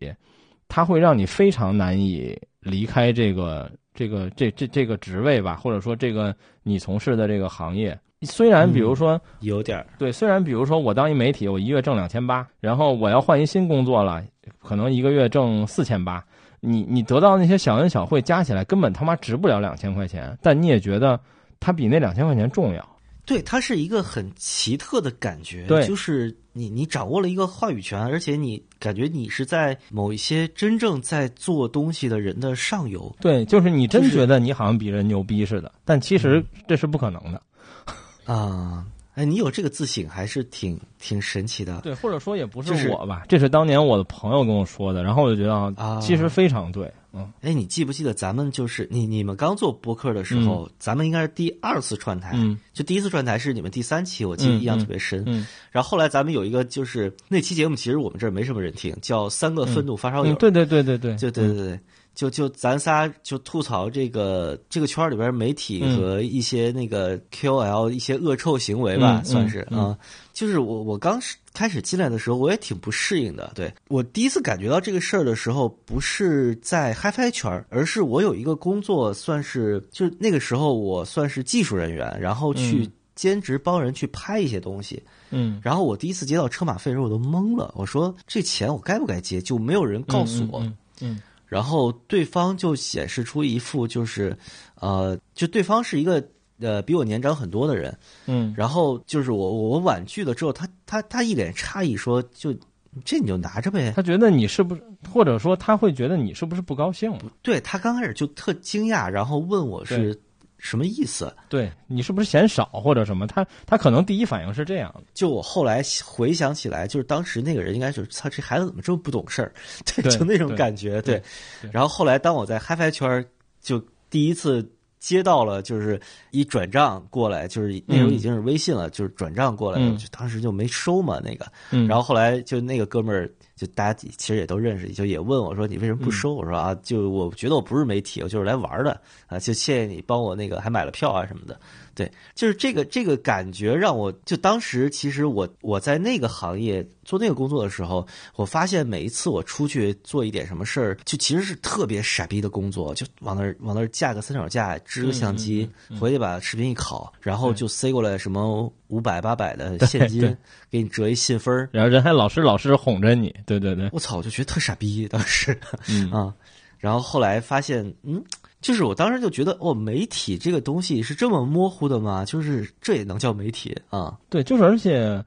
Speaker 2: 它会让你非常难以离开这个这个这这这个职位吧，或者说这个你从事的这个行业。虽然比如说，
Speaker 1: 有点儿
Speaker 2: 对，虽然比如说我当一媒体，我一月挣两千八，然后我要换一新工作了，可能一个月挣四千八，你你得到那些小恩小惠加起来根本他妈值不了两千块钱，但你也觉得它比那两千块钱重要。
Speaker 1: 对，它是一个很奇特的感觉，
Speaker 2: 对
Speaker 1: 就是你你掌握了一个话语权，而且你感觉你是在某一些真正在做东西的人的上游。
Speaker 2: 对，就是你真觉得你好像比人牛逼似的，但其实这是不可能的。
Speaker 1: 啊，哎，你有这个自省还是挺挺神奇的。
Speaker 2: 对，或者说也不
Speaker 1: 是
Speaker 2: 是我吧，这是当年我的朋友跟我说的，然后我就觉得
Speaker 1: 啊
Speaker 2: 啊，其实非常对，嗯，
Speaker 1: 哎，你记不记得咱们就是你你们刚做播客的时候，咱们应该是第二次串台，
Speaker 2: 嗯
Speaker 1: 就第一次串台是你们第三期，我记得
Speaker 2: 嗯
Speaker 1: 印象
Speaker 2: 嗯
Speaker 1: 特别深。
Speaker 2: 嗯
Speaker 1: 然后后来咱们有一个就是那期节目，其实我们这儿没什么人听，叫《三个愤怒发烧友》
Speaker 2: 嗯，对对对对对，
Speaker 1: 就对对对，就就咱仨就吐槽这个这个圈里边媒体
Speaker 2: 嗯
Speaker 1: 和一些那个 KOL 一些恶臭行为吧，
Speaker 2: 嗯
Speaker 1: 算是啊、
Speaker 2: 嗯
Speaker 1: 就是我我刚开始进来的时候，我也挺不适应的。对我第一次感觉到这个事儿的时候，不是在 HiFi 圈儿，而是我有一个工作，算是就是那个时候我算是技术人员，然后去
Speaker 2: 嗯
Speaker 1: 兼职帮人去拍一些东西。
Speaker 2: 嗯，
Speaker 1: 然后我第一次接到车马费的时候，我都懵了，我说这钱我该不该接？就没有人告诉我。
Speaker 2: 嗯嗯
Speaker 1: 然后对方就显示出一副就是，呃，就对方是一个呃比我年长很多的人，
Speaker 2: 嗯
Speaker 1: 然后就是我我婉拒了之后，他他他一脸诧异说，就这你就拿着呗。
Speaker 2: 他觉得你是不是，或者说他会觉得你是不是不高兴？
Speaker 1: 对他刚开始就特惊讶，然后问我是什么意思？
Speaker 2: 对你是不是嫌少或者什么？他他可能第一反应是这样的。
Speaker 1: 就我后来回想起来，就是当时那个人应该就是他这孩子怎么这么不懂事儿，[LAUGHS] 对，就那种感觉，
Speaker 2: 对对
Speaker 1: 然后后来当我在 HiFi 圈儿就第一次接到了就是一转账过来，就是那时候已经是微信了，就是转账过来，
Speaker 2: 嗯。
Speaker 1: 就当时就没收嘛那个，
Speaker 2: 嗯，
Speaker 1: 然后后来就那个哥们儿，就大家其实也都认识，就也问我说你为什么不收？我说啊，就我觉得我不是媒体，我就是来玩的啊，就谢谢你帮我那个还买了票啊什么的。对，就是这个这个感觉让我就当时其实我我在那个行业做那个工作的时候，我发现每一次我出去做一点什么事儿，就其实是特别傻逼的工作，就往那儿往那儿架个三脚架，支个相机，回去把视频一拷，然后就塞过来什么五百八百的现金，给你折一信封儿。
Speaker 2: 然后人还老师老师哄着你，对对对，
Speaker 1: 我操，我就觉得特傻逼，当时
Speaker 2: 嗯。[LAUGHS]
Speaker 1: 啊，然后后来发现，嗯，就是我当时就觉得，哦，媒体这个东西是这么模糊的吗？就是这也能叫媒体啊？
Speaker 2: 对，就是而且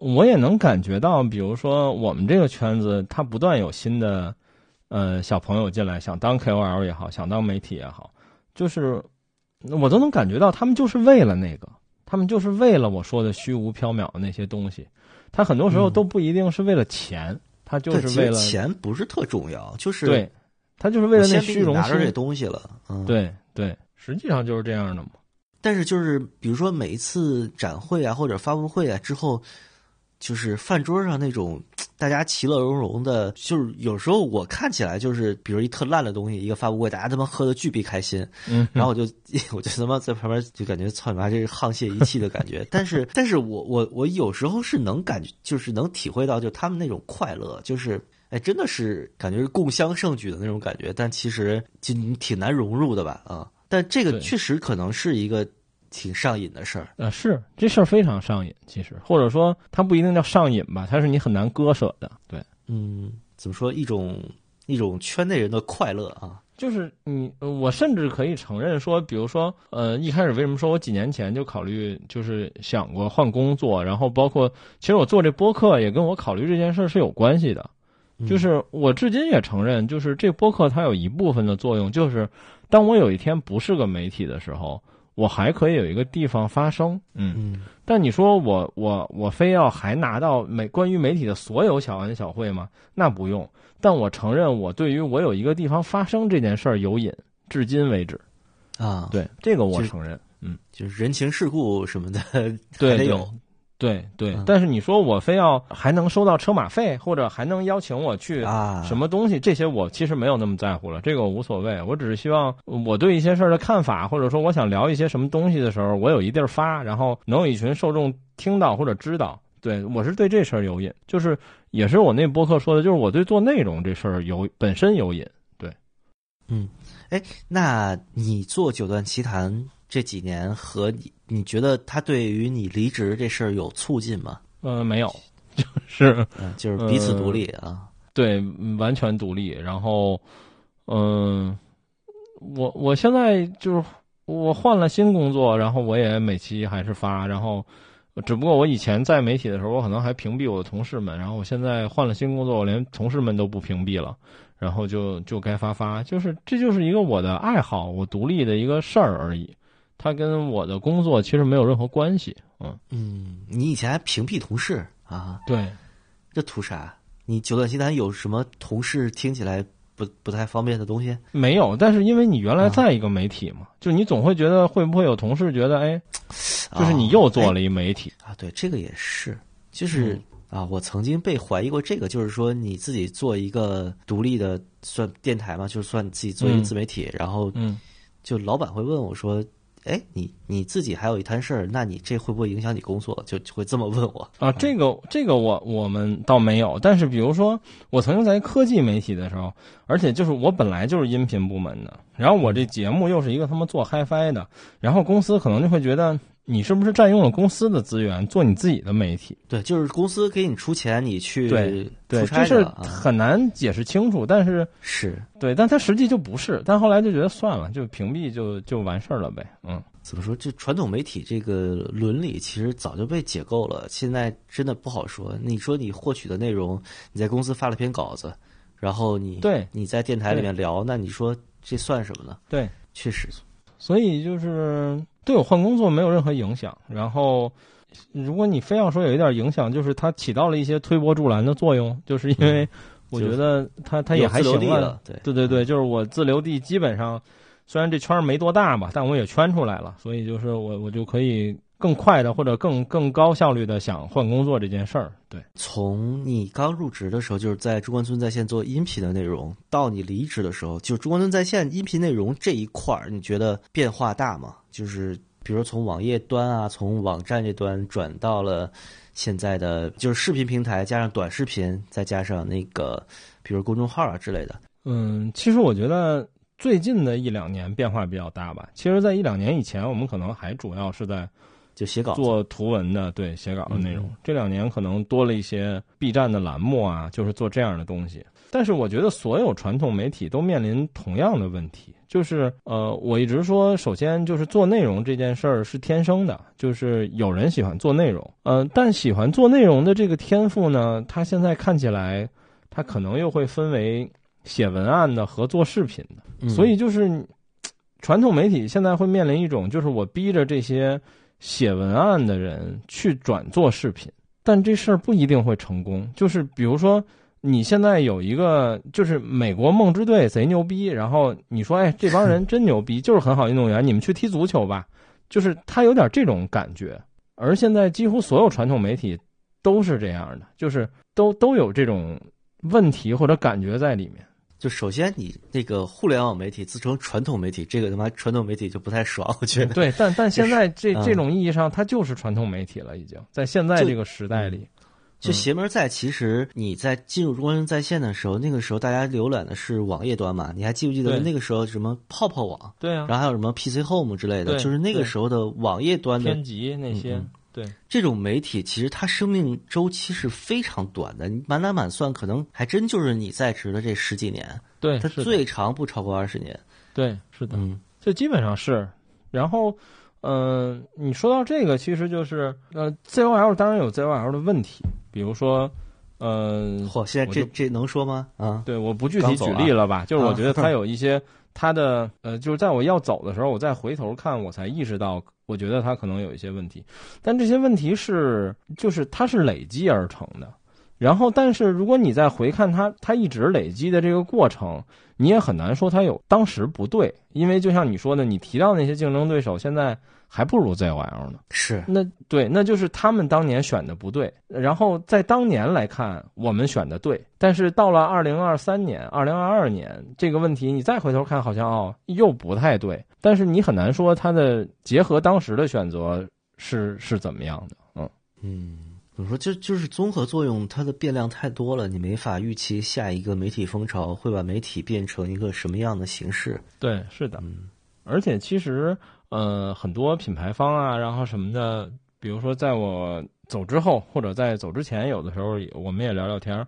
Speaker 2: 我也能感觉到，比如说我们这个圈子，它不断有新的呃小朋友进来，想当 KOL 也好，想当媒体也好，就是我都能感觉到他们就是为了那个，他们就是为了我说的虚无缥缈的那些东西，他很多时候
Speaker 1: 嗯
Speaker 2: 都不一定是为了钱，他就是为了
Speaker 1: 钱不是特重要，就是
Speaker 2: 对，他就是为了那虚荣
Speaker 1: 你拿着这，东西了，嗯，。
Speaker 2: 对对，实际上就是这样的嘛。
Speaker 1: 但是就是比如说每一次展会啊或者发布会啊之后，就是饭桌上那种大家其乐融融的，就是有时候我看起来就是比如一特烂的东西，一个发布会，大家他妈喝的巨逼开心，
Speaker 2: 嗯，
Speaker 1: 然后我就我就他妈在旁边就感觉操你妈，这是沆瀣一气的感觉。但是，[LAUGHS] 但是我我我有时候是能感觉，就是能体会到，就他们那种快乐，就是哎，真的是感觉是共襄盛举的那种感觉。但其实就你挺难融入的吧？啊，但这个确实可能是一个挺上瘾的事儿。
Speaker 2: 呃，是这事儿非常上瘾，其实或者说它不一定叫上瘾吧，它是你很难割舍的。对，
Speaker 1: 嗯，怎么说一种一种圈内人的快乐啊？
Speaker 2: 就是你，呃我甚至可以承认说，比如说，呃，一开始为什么说我几年前就考虑，就是想过换工作，然后包括其实我做这播客也跟我考虑这件事儿是有关系的。
Speaker 1: 嗯
Speaker 2: 就是我至今也承认，就是这播客它有一部分的作用，就是当我有一天不是个媒体的时候，我还可以有一个地方发声。嗯，
Speaker 1: 嗯
Speaker 2: 但你说我我我非要还拿到媒关于媒体的所有小恩小惠吗？那不用。但我承认，我对于我有一个地方发声这件事儿有瘾，至今为止。
Speaker 1: 啊，，
Speaker 2: 对这个我承认，嗯，
Speaker 1: 就是人情世故什么的 [LAUGHS]
Speaker 2: 对
Speaker 1: 有。
Speaker 2: 对对
Speaker 1: 嗯。
Speaker 2: 但是你说我非要还能收到车马费，或者还能邀请我去
Speaker 1: 啊，
Speaker 2: 什么东西，这些我其实没有那么在乎了，这个我无所谓。我只是希望我对一些事儿的看法，或者说我想聊一些什么东西的时候，我有一地儿发，然后能有一群受众听到或者知道。对我是对这事儿有瘾，就是也是我那播客说的，就是我对做内容这事儿有本身有瘾。
Speaker 1: 对，嗯，哎那你做九段奇谈这几年和你，你觉得他对于你离职这事儿有促进吗？
Speaker 2: 呃，没有，[LAUGHS] 就是
Speaker 1: 嗯，就是彼此独立啊。
Speaker 2: 对，嗯完全独立。然后，嗯、我我现在就是我换了新工作，然后我也每期还是发，然后只不过我以前在媒体的时候，我可能还屏蔽我的同事们，然后我现在换了新工作，我连同事们都不屏蔽了，然后就就该发发，就是这就是一个我的爱好，我独立的一个事儿而已。它跟我的工作其实没有任何关系，嗯，
Speaker 1: 嗯，你以前还屏蔽同事啊？
Speaker 2: 对，
Speaker 1: 这图啥？你九段奇谈有什么同事听起来不不太方便的东西？
Speaker 2: 没有，但是因为你原来
Speaker 1: 啊
Speaker 2: 在一个媒体嘛，就你总会觉得会不会有同事觉得，哎，就是你
Speaker 1: 啊
Speaker 2: 又做
Speaker 1: 哎
Speaker 2: 了一媒体，
Speaker 1: 啊，对，这个也是，就是、啊，我曾经被怀疑过这个，就是说你自己做一个独立的算电台嘛，就是算自己做一个
Speaker 2: 嗯
Speaker 1: 自媒体，然后
Speaker 2: 嗯
Speaker 1: 就老板会问我说：“哎，你你自己还有一摊事儿，那你这会不会影响你工作？”就就会这么问我。
Speaker 2: 啊，这个这个我我们倒没有，但是比如说我曾经在科技媒体的时候，而且就是我本来就是音频部门的，然后我这节目又是一个他妈做 HiFi 的，然后公司可能就会觉得你是不是占用了公司的资源做你自己的媒体？
Speaker 1: 对，就是公司给你出钱，你去
Speaker 2: 对对，
Speaker 1: 出
Speaker 2: 这事儿
Speaker 1: 差的啊，
Speaker 2: 很难解释清楚，但是
Speaker 1: 是
Speaker 2: 对，但他实际就不是，但后来就觉得算了，就屏蔽就就完事儿了呗，嗯。
Speaker 1: 怎么说？这传统媒体这个伦理其实早就被解构了，现在真的不好说。你说你获取的内容，你在公司发了篇稿子，然后你
Speaker 2: 对
Speaker 1: 你在电台里面聊，那你说这算什么呢？
Speaker 2: 对，
Speaker 1: 确实，
Speaker 2: 所以就是对我换工作没有任何影响。然后，如果你非要说有一点影响，就是它起到了一些推波助澜的作用，就是因为我觉得它它也还行
Speaker 1: 了。对
Speaker 2: 对对对，就是我自留地基本上，虽然这圈没多大吧，但我也圈出来了，所以就是我我就可以。更快的或者更更高效率的想换工作这件事儿，对。
Speaker 1: 从你刚入职的时候，就是在中关村在线做音频的内容，到你离职的时候，就中关村在线音频内容这一块儿，你觉得变化大吗？就是比如从网页端啊，从网站这端转到了现在的就是视频平台，加上短视频，再加上那个比如公众号啊之类的。
Speaker 2: 嗯，其实我觉得最近的一两年变化比较大吧。其实，在一两年以前，我们可能还主要是在。
Speaker 1: 就写稿
Speaker 2: 做图文的，对写稿的内容。这两年可能多了一些 B 站的栏目啊，就是做这样的东西。但是我觉得所有传统媒体都面临同样的问题，就是呃，我一直说，首先就是做内容这件事儿是天生的，就是有人喜欢做内容，呃，但喜欢做内容的这个天赋呢，它现在看起来，它可能又会分为写文案的和做视频的。所以就是传统媒体现在会面临一种，就是我逼着这些。写文案的人去转做视频，但这事儿不一定会成功。就是比如说，你现在有一个，就是美国梦之队贼牛逼，然后你说，哎，这帮人 [LAUGHS] 真牛逼，就是很好运动员，你们去踢足球吧。就是他有点这种感觉。而现在几乎所有传统媒体都是这样的，就是都都有这种问题或者感觉在里面。
Speaker 1: 就首先，你那个互联网媒体自称传统媒体，这个他妈传统媒体就不太爽，我觉得。
Speaker 2: 对，但但现在这这种意义上，它就是传统媒体了，已经在现在这个时代里。
Speaker 1: 就邪门在，其实你在进入中关村在线的时候，那个时候大家浏览的是网页端嘛？你还记不记得那个时候什么泡泡网？
Speaker 2: 对啊。
Speaker 1: 然后还有什么 PC Home 之类的，就是那个时候的网页端的
Speaker 2: 天极那些。对
Speaker 1: 这种媒体，其实它生命周期是非常短的。你满打满算，可能还真就是你在职的这十几年。
Speaker 2: 对，
Speaker 1: 它最长不超过二十年。
Speaker 2: 对，是的，
Speaker 1: 嗯，
Speaker 2: 这基本上是。然后，嗯，你说到这个，其实就是呃，ZOL 当然有 ZOL 的问题，比如说，嗯，
Speaker 1: 嚯，现在这这能说吗？啊，
Speaker 2: 对，我不具体举例了吧，就是我觉得 [LAUGHS] 他有一些他的呃，就是在我要走的时候，我再回头看，我才意识到。我觉得他可能有一些问题，但这些问题是就是它是累积而成的。然后，但是如果你再回看它，它一直累积的这个过程，你也很难说它有当时不对，因为就像你说的，你提到那些竞争对手，现在。还不如 ZOL 呢，
Speaker 1: 是。
Speaker 2: 那对，那就是他们当年选的不对，然后在当年来看，我们选的对，但是到了二零二三年、二零二二年，这个问题你再回头看，好像哦又不太对，但是你很难说它的结合当时的选择是是怎么样的，
Speaker 1: 嗯。嗯，怎么说就就是综合作用，它的变量太多了，你没法预期下一个媒体风潮会把媒体变成一个什么样的形式，
Speaker 2: 对，是的，嗯，而且其实。呃，很多品牌方啊，然后什么的，比如说在我走之后，或者在走之前，有的时候我们也聊聊天儿。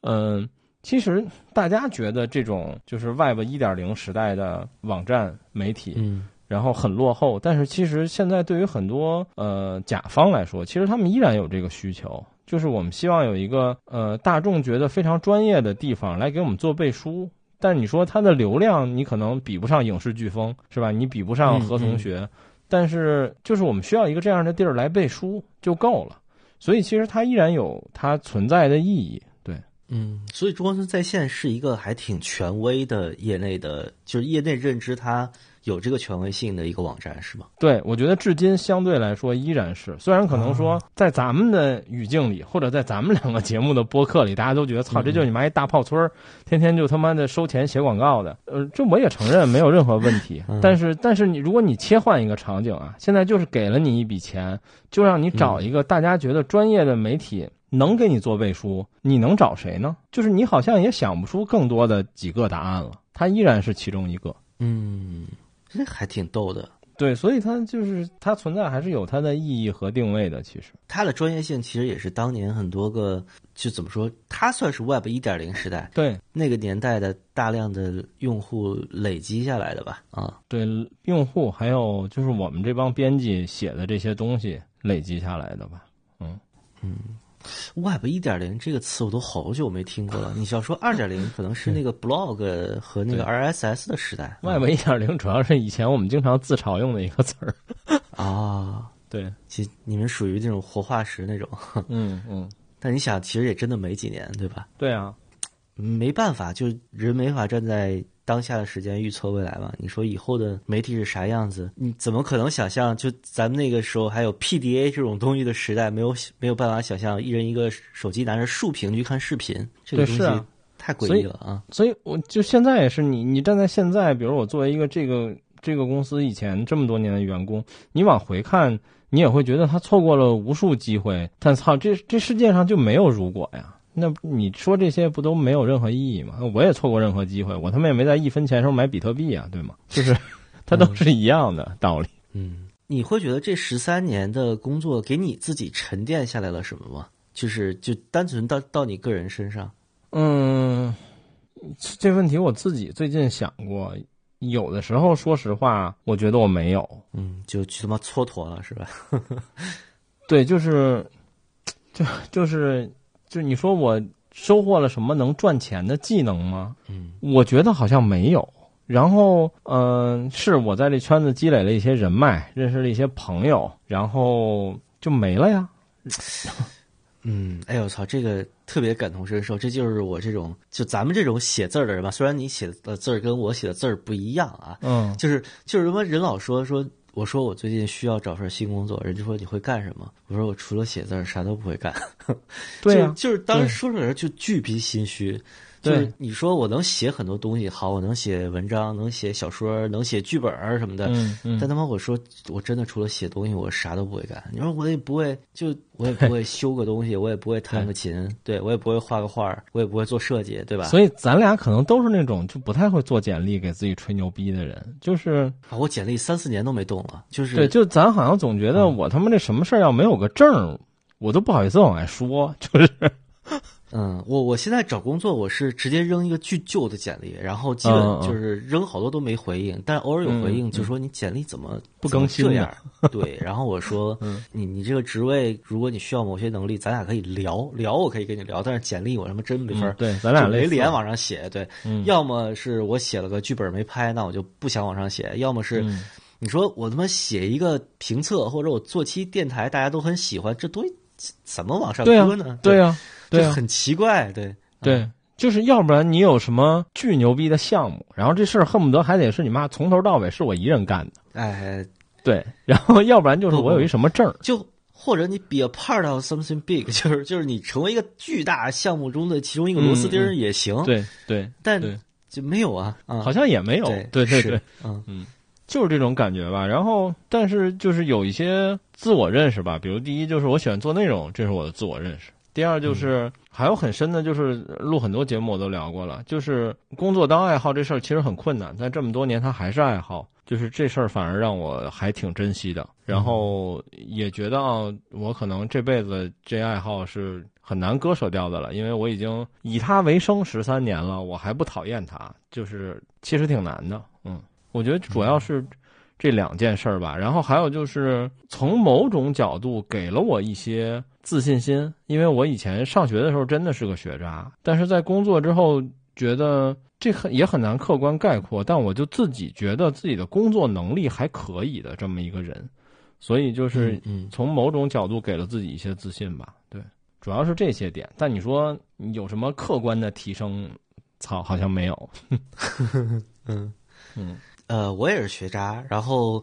Speaker 2: 嗯，其实大家觉得这种就是 Web 一点零时代的网站媒体，
Speaker 1: 嗯，
Speaker 2: 然后很落后，但是其实现在对于很多呃甲方来说，其实他们依然有这个需求，就是我们希望有一个呃大众觉得非常专业的地方来给我们做背书。但你说它的流量，你可能比不上影视飓风，是吧？你比不上何同学，但是就是我们需要一个这样的地儿来背书就够了。所以其实它依然有它存在的意义。对，
Speaker 1: 嗯，所以中关村在线是一个还挺权威的业内的，就是业内认知它。有这个权威性的一个网站是吗？
Speaker 2: 对，我觉得至今相对来说依然是，虽然可能说在咱们的语境里，或者在咱们两个节目的播客里，大家都觉得操，这就是你妈一大炮村儿，天天就他妈的收钱写广告的。呃，这我也承认没有任何问题。[LAUGHS] 但是，但是你如果你切换一个场景啊，现在就是给了你一笔钱，就让你找一个大家觉得专业的媒体能给你做背书，你能找谁呢？就是你好像也想不出更多的几个答案了，它依然是其中一个。
Speaker 1: 嗯。这还挺逗的，
Speaker 2: 对，所以它就是它存在还是有它的意义和定位的。其实
Speaker 1: 它的专业性其实也是当年很多个就怎么说，它算是 Web 一点零时代
Speaker 2: 对
Speaker 1: 那个年代的大量的用户累积下来的吧？啊，
Speaker 2: 对，用户还有就是我们这帮编辑写的这些东西累积下来的吧？嗯
Speaker 1: 嗯。Web 一点零这个词我都好久没听过了。你要说二点零，[LAUGHS] 可能是那个 blog 和那个 RSS 的时代。
Speaker 2: Web 一点零主要是以前我们经常自嘲用的一个词儿。
Speaker 1: 啊，[LAUGHS]
Speaker 2: 对，
Speaker 1: 其实你们属于那种活化石那种。
Speaker 2: 嗯嗯，[LAUGHS]
Speaker 1: 但你想，其实也真的没几年，对吧？
Speaker 2: 对啊，
Speaker 1: 没办法，就人没法站在当下的时间预测未来嘛。你说以后的媒体是啥样子？你怎么可能想象？就咱们那个时候还有 PDA 这种东西的时代，没有没有办法想象一人一个手机拿着竖屏去看视频，这个东西太诡异了啊！
Speaker 2: 所以我就现在也是你，你站在现在，比如我作为一个这个这个公司以前这么多年的员工，你往回看，你也会觉得他错过了无数机会。但操，这这世界上就没有如果呀？那你说这些不都没有任何意义吗？我也错过任何机会，我他妈也没在一分钱时候买比特币啊，对吗？就是，[LAUGHS] 它都是一样的道理。
Speaker 1: 嗯，你会觉得这十三年的工作给你自己沉淀下来了什么吗？就是就单纯到到你个人身上，
Speaker 2: 嗯，这问题我自己最近想过，有的时候说实话，我觉得我没有。
Speaker 1: 嗯，就去他妈蹉跎了，是吧？[LAUGHS]
Speaker 2: 对，就是，就就是就你说我收获了什么能赚钱的技能吗？
Speaker 1: 嗯，
Speaker 2: 我觉得好像没有。然后，嗯、是我在这圈子积累了一些人脉，认识了一些朋友，然后就没了呀。[LAUGHS]
Speaker 1: 嗯，哎呦我操，这个特别感同身受，这就是我这种就咱们这种写字儿的人吧。虽然你写的字儿跟我写的字儿不一样啊，
Speaker 2: 嗯
Speaker 1: 就是就是什么人老说说，我说我最近需要找份新工作，人家说你会干什么？我说我除了写字儿啥都不会干。[LAUGHS]
Speaker 2: 对呀、
Speaker 1: 就是就是当时说出来就巨逼心虚。就
Speaker 2: 对
Speaker 1: 是你说我能写很多东西，好，我能写文章，能写小说，能写剧本儿什么的，
Speaker 2: 嗯嗯
Speaker 1: 但他妈我说我真的除了写东西，我啥都不会干。你说我也不会，就我也不会修个东西，我也不会弹个琴，对我也不会画个画，我也不会做设计，对吧？
Speaker 2: 所以咱俩可能都是那种就不太会做简历给自己吹牛逼的人，就是
Speaker 1: 啊，我简历三四年都没动了，就是
Speaker 2: 对，就咱好像总觉得我他妈这什么事儿要没有个证儿，我都不好意思往外说，就是
Speaker 1: 嗯，我我现在找工作，我是直接扔一个巨旧的简历，然后基本就是扔好多都没回应，但偶尔有回应，
Speaker 2: 嗯。
Speaker 1: 就说你简历怎么
Speaker 2: 不更新呢
Speaker 1: 怎么这样？对，然后我说，[LAUGHS] 你你这个职位，如果你需要某些能力，咱俩可以聊聊，我可以跟你聊，但是简历我他妈真没法
Speaker 2: 对咱俩
Speaker 1: 就没脸往上写，对，
Speaker 2: 嗯。
Speaker 1: 要么是我写了个剧本没拍，那我就不想往上写，要么是。
Speaker 2: 嗯。
Speaker 1: 你说我他妈写一个评测，或者我做期电台，大家都很喜欢，这东西怎么往上搁呢？
Speaker 2: 对呀、对呀、
Speaker 1: 就很奇怪，对。
Speaker 2: 对，就是要不然你有什么巨牛逼的项目，然后这事儿恨不得还得是你妈从头到尾是我一人干的，
Speaker 1: 哎，
Speaker 2: 对，[LAUGHS] 然后要不然就是我有一什么证儿，
Speaker 1: 就或者你 be a part of something big，就是就是你成为一个巨大项目中的其中一个螺丝钉儿也行，，
Speaker 2: 对对，
Speaker 1: 但就没有啊，啊，
Speaker 2: 好像也没有，
Speaker 1: 对
Speaker 2: 对对。嗯，
Speaker 1: 嗯
Speaker 2: 就是这种感觉吧。然后，但是就是有一些自我认识吧，比如第一就是我喜欢做内容，这是我的自我认识。第二就是、还有很深的，就是录很多节目我都聊过了，就是工作当爱好这事儿其实很困难，但这么多年他还是爱好，就是这事儿反而让我还挺珍惜的。然后也觉得啊，我可能这辈子这爱好是很难割舍掉的了，因为我已经以它为生十三年了，我还不讨厌它，就是其实挺难的。嗯，我觉得主要是这两件事儿吧。然后还有就是从某种角度给了我一些自信心，因为我以前上学的时候真的是个学渣，但是在工作之后觉得这很也很难客观概括，但我就自己觉得自己的工作能力还可以的这么一个人，所以就是
Speaker 1: 嗯
Speaker 2: 从某种角度给了自己一些自信吧。对，主要是这些点。但你说你有什么客观的提升？操，好像没有。[LAUGHS]
Speaker 1: 嗯
Speaker 2: 嗯
Speaker 1: 呃，我也是学渣，然后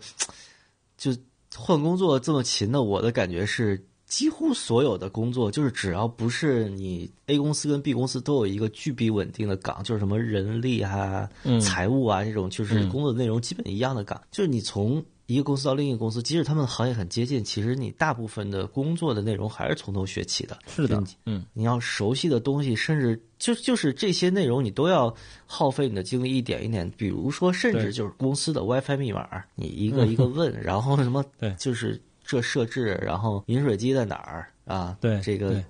Speaker 1: 就换工作这么勤的，我的感觉是。几乎所有的工作，就是只要不是你 A 公司跟 B 公司都有一个巨比稳定的岗，就是什么人力啊、
Speaker 2: 嗯。
Speaker 1: 财务啊这种，就是
Speaker 2: 嗯。
Speaker 1: 工作内容基本一样的岗，就是你从一个公司到另一个公司，即使他们的行业很接近，其实你大部分的工作的内容还是从头学起的。
Speaker 2: 是的。
Speaker 1: 你，
Speaker 2: 嗯。
Speaker 1: 你要熟悉的东西，甚至就就是这些内容，你都要耗费你的精力一点一点。比如说，甚至就是公司的 WiFi 密码，你一个一个 [LAUGHS] 问，然后什么，
Speaker 2: 对。
Speaker 1: 就是这设置，然后饮水机在哪儿啊？
Speaker 2: 对
Speaker 1: 这个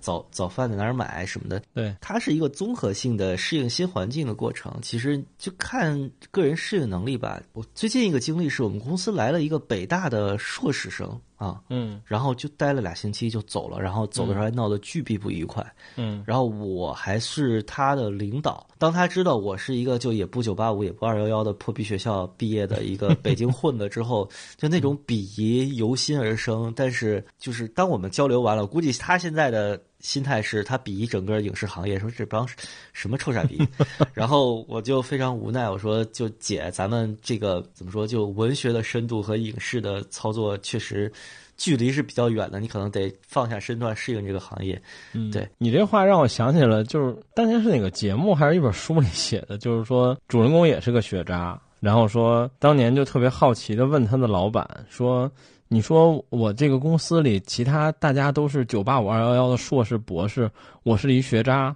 Speaker 1: 早早饭在哪儿买什么的，
Speaker 2: 对，
Speaker 1: 它是一个综合性的适应新环境的过程。其实就看个人适应能力吧。我最近一个经历是我们公司来了一个北大的硕士生啊，
Speaker 2: 嗯
Speaker 1: 然后就待了俩星期就走了，然后走的时候还闹得巨逼不愉快。
Speaker 2: 嗯
Speaker 1: 然后我还是他的领导，当他知道我是一个就也不九八五也不二幺幺的破逼学校毕业的一个北京混的之后，[LAUGHS] 就那种鄙夷由心而生。但是就是当我们交流完了，估计他现在的心态是他鄙夷整个影视行业，说这帮什么臭傻逼。[LAUGHS] 然后我就非常无奈，我说就姐，咱们这个怎么说，就文学的深度和影视的操作确实。距离是比较远的，你可能得放下身段适应这个行业。
Speaker 2: 嗯，
Speaker 1: 对
Speaker 2: 你这话让我想起了，就是当年是哪个节目还是一本书里写的，就是说主人公也是个学渣，然后说当年就特别好奇的问他的老板说：“你说我这个公司里其他大家都是九八五二幺幺的硕士博士，我是一学渣。”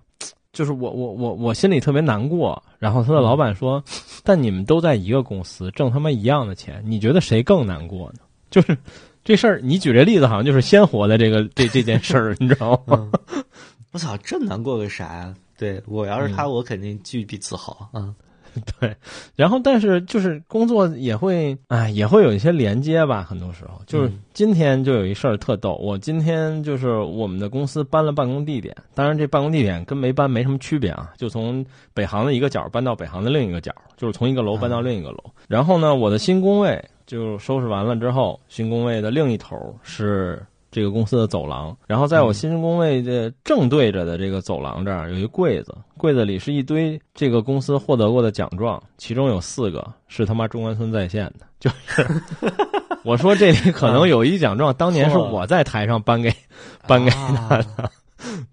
Speaker 2: 就是我我我我心里特别难过，然后他的老板说：“但你们都在一个公司挣他妈一样的钱，你觉得谁更难过呢？”就是这事儿，你举这例子好像就是鲜活的这个这这件事儿，你知道吗？
Speaker 1: 我操，这难过个啥呀？对我要是他，我肯定巨比自豪啊！[LAUGHS]
Speaker 2: 对，然后但是就是工作也会，哎，也会有一些连接吧。很多时候，就是今天就有一事儿特逗。我今天就是我们的公司搬了办公地点，当然这办公地点跟没搬没什么区别啊，就从北航的一个角搬到北航的另一个角，就是从一个楼搬到另一个楼。然后呢，我的新工位就收拾完了之后，新工位的另一头是。这个公司的走廊，然后在我新工位的正对着的这个走廊这儿有一柜子，柜子里是一堆这个公司获得过的奖状，其中有四个是他妈中关村在线的，就是 [LAUGHS] 我说这里可能有一奖状，当年是我在台上颁给颁给他的，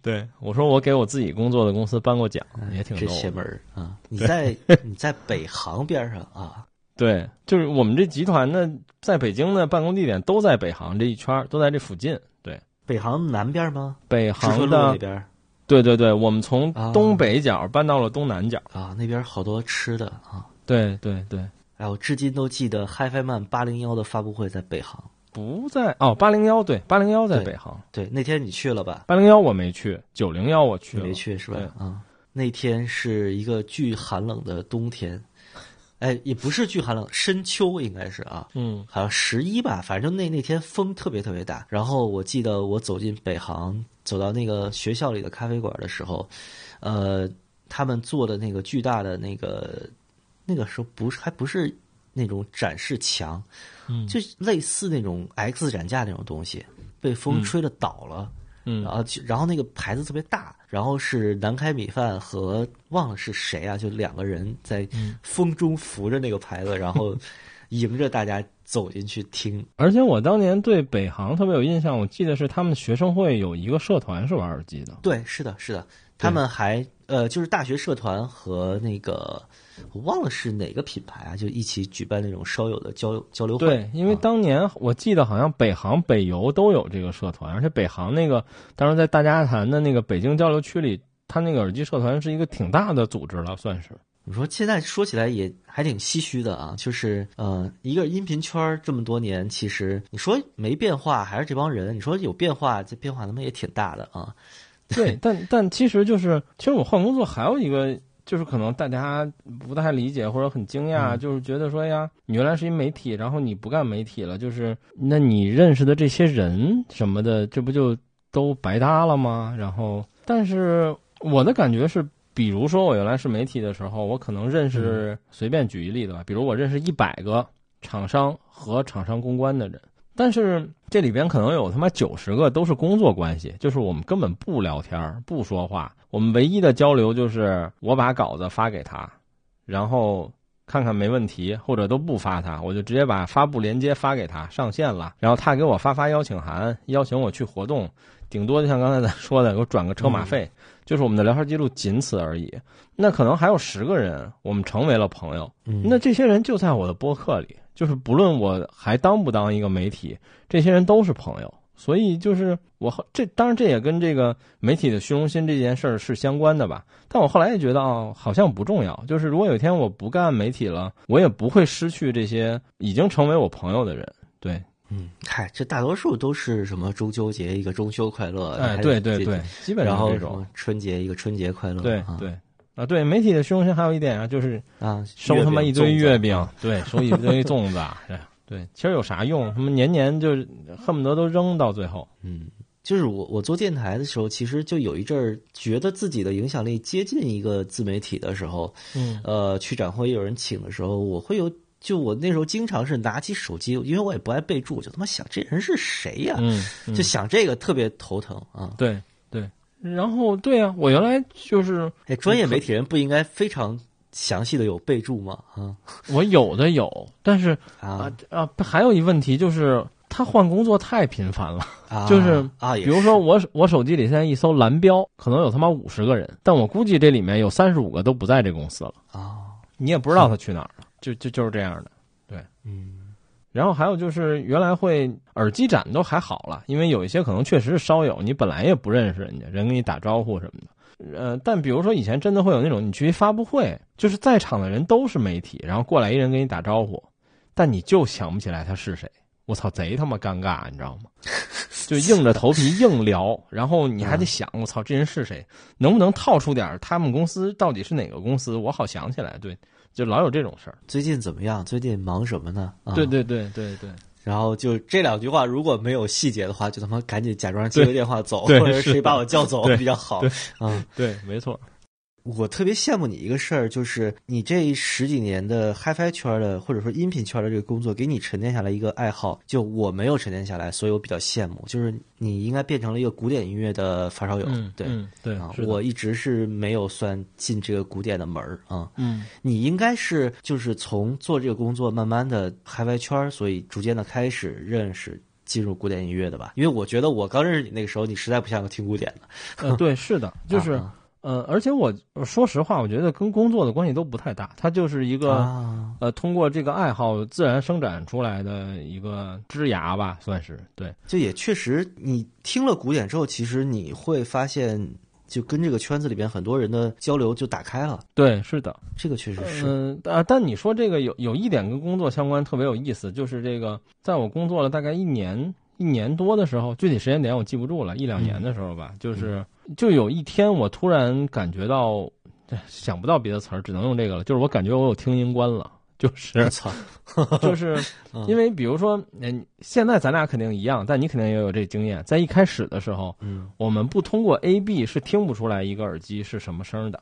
Speaker 2: 对我说我给我自己工作的公司颁过奖，也挺
Speaker 1: 这邪门啊！你在 [LAUGHS] 你在北航边上啊。
Speaker 2: 对，就是我们这集团呢，在北京的办公地点都在北航这一圈，都在这附近。对，
Speaker 1: 北航南边吗？
Speaker 2: 北航
Speaker 1: 的那边。
Speaker 2: 对对对，我们从东北角搬到了东南角
Speaker 1: 啊，那边好多吃的啊。
Speaker 2: 对对对，
Speaker 1: 哎，我至今都记得 HiFiMan 八零幺的发布会在北航，
Speaker 2: 不在哦，八零幺对，八零幺在北航。
Speaker 1: 对，那天你去了吧？
Speaker 2: 八零幺我没去，九零幺我去了，
Speaker 1: 没去是吧？啊，那天是一个巨寒冷的冬天。哎，也不是巨寒冷，深秋应该是啊，
Speaker 2: 嗯，
Speaker 1: 好像十一吧，反正那那天风特别特别大。然后我记得我走进北航，走到那个学校里的咖啡馆的时候，呃，他们做的那个巨大的那个，那个时候不是还不是那种展示墙，
Speaker 2: 嗯，
Speaker 1: 就类似那种 X 展架那种东西，被风吹的倒了。
Speaker 2: 嗯，
Speaker 1: 然后然后那个牌子特别大，然后是南开米饭和忘了是谁啊，就两个人在风中扶着那个牌子，然后 [LAUGHS] 迎着大家走进去听。
Speaker 2: 而且我当年对北航特别有印象，我记得是他们学生会有一个社团是玩耳机的。
Speaker 1: 对，是的，是的，他们还呃，就是大学社团和那个我忘了是哪个品牌啊，就一起举办那种烧友的交交流会。
Speaker 2: 对，因为当年我记得好像北航、北邮都有这个社团，而且北航那个当时在大家谈的那个北京交流区里，他那个耳机社团是一个挺大的组织了，算是。
Speaker 1: 你说现在说起来也还挺唏嘘的啊，就是呃，一个音频圈这么多年，其实你说没变化，还是这帮人；你说有变化，这变化他妈也挺大的啊。[LAUGHS]
Speaker 2: 对，但但其实就是，其实我换工作还有一个，就是可能大家不太理解或者很惊讶，
Speaker 1: 嗯、
Speaker 2: 就是觉得说呀，你原来是一媒体，然后你不干媒体了，就是那你认识的这些人什么的，这不就都白搭了吗？然后，但是我的感觉是。比如说，我原来是媒体的时候，我可能认识，随便举一例子吧，比如我认识一百个厂商和厂商公关的人，但是这里边可能有他妈九十个都是工作关系，就是我们根本不聊天、不说话，我们唯一的交流就是我把稿子发给他，然后看看没问题，或者都不发他，我就直接把发布链接发给他，上线了，然后他给我发发邀请函，邀请我去活动，顶多就像刚才咱说的，给我转个车马费。就是我们的聊天记录仅此而已，那可能还有十个人，我们成为了朋友。
Speaker 1: 嗯、
Speaker 2: 那这些人就在我的播客里，就是不论我还当不当一个媒体，这些人都是朋友。所以就是我这当然这也跟这个媒体的虚荣心这件事儿是相关的吧。但我后来也觉得啊，好像不重要。就是如果有一天我不干媒体了，我也不会失去这些已经成为我朋友的人。对。
Speaker 1: 嗯，嗨，这大多数都是什么中秋节一个中秋快乐，
Speaker 2: 哎，对对对，基本上
Speaker 1: 然后
Speaker 2: 这种
Speaker 1: 春节一个春节快乐，
Speaker 2: 对
Speaker 1: 啊、
Speaker 2: 对啊，对媒体的虚荣心还有一点啊，就是
Speaker 1: 啊，
Speaker 2: 收他妈一堆月饼，对，收一堆粽子，[LAUGHS] 对对，其实有啥用？他们年年就恨不得都扔到最后。
Speaker 1: 嗯，就是我我做电台的时候，其实就有一阵儿觉得自己的影响力接近一个自媒体的时候，
Speaker 2: 嗯
Speaker 1: 呃，去展会有人请的时候，我会有。就我那时候经常是拿起手机，因为我也不爱备注，就他妈想这人是谁呀、
Speaker 2: 嗯，嗯
Speaker 1: 就想这个特别头疼啊！
Speaker 2: 对对。然后对啊，我原来就是
Speaker 1: 哎，专业媒体人不应该非常详细的有备注吗？啊
Speaker 2: 我有的有，但是
Speaker 1: 啊
Speaker 2: 啊啊，还有一问题就是他换工作太频繁了。
Speaker 1: 啊！
Speaker 2: 就是
Speaker 1: 啊，
Speaker 2: 比如说我我手机里现在一搜蓝标，可能有他妈五十个人，但我估计这里面有三十五个都不在这公司了，
Speaker 1: 啊，
Speaker 2: 你也不知道他去哪儿了，就就就是这样的。
Speaker 1: 对嗯
Speaker 2: 然后还有就是原来会耳机展都还好了，因为有一些可能确实是烧友，你本来也不认识人家，人给你打招呼什么的。呃，但比如说以前真的会有那种你去一发布会，就是在场的人都是媒体，然后过来一人给你打招呼，但你就想不起来他是谁。我操，贼他妈尴尬，你知道吗？[LAUGHS] 就硬着头皮硬聊，然后你还得想，我操，这人是谁？能不能套出点他们公司到底是哪个公司？我好想起来。对，就老有这种事儿。
Speaker 1: 最近怎么样？最近忙什么呢？啊、
Speaker 2: 对。对对对对。[LAUGHS]
Speaker 1: 然后就这两句话，如果没有细节的话，就他妈赶紧假装接个电话走，或者
Speaker 2: 是
Speaker 1: 谁把我叫走比较好
Speaker 2: 对。
Speaker 1: 啊，
Speaker 2: 对，没错。
Speaker 1: 我特别羡慕你一个事儿，就是你这十几年的 HiFi 圈的或者说音频圈的这个工作，给你沉淀下来一个爱好。就我没有沉淀下来，所以我比较羡慕。就是你应该变成了一个古典音乐的发烧友，
Speaker 2: 嗯，
Speaker 1: 对。
Speaker 2: 嗯对
Speaker 1: 啊，我一直是没有算进这个古典的门儿啊。
Speaker 2: 嗯
Speaker 1: 你应该是就是从做这个工作，慢慢的嗨 Fi 圈儿，所以逐渐的开始认识。进入古典音乐的吧，因为我觉得我刚认识你那个时候，你实在不像个听古典的，
Speaker 2: 呃，对，是的，[LAUGHS] 就是
Speaker 1: 啊
Speaker 2: 呃，而且我说实话，我觉得跟工作的关系都不太大，它就是一个
Speaker 1: 啊
Speaker 2: 呃，通过这个爱好自然生长出来的一个枝芽吧，算是对。
Speaker 1: 就也确实，你听了古典之后，其实你会发现，就跟这个圈子里边很多人的交流就打开了，
Speaker 2: 对，是的，
Speaker 1: 这个确实是。
Speaker 2: 嗯啊，但你说这个有有一点跟工作相关，特别有意思，就是这个，在我工作了大概一年一年多的时候，具体时间点我记不住了，一两年的时候吧，就是就有一天我突然感觉到，想不到别的词儿，只能用这个了，就是我感觉我有听音观了，[LAUGHS] 就是 [LAUGHS] [LAUGHS] 就是
Speaker 1: 嗯。
Speaker 2: 因为比如说，嗯，现在咱俩肯定一样，但你肯定也有这经验，在一开始的时候，
Speaker 1: 嗯。
Speaker 2: 我们不通过 A B 是听不出来一个耳机是什么声儿的。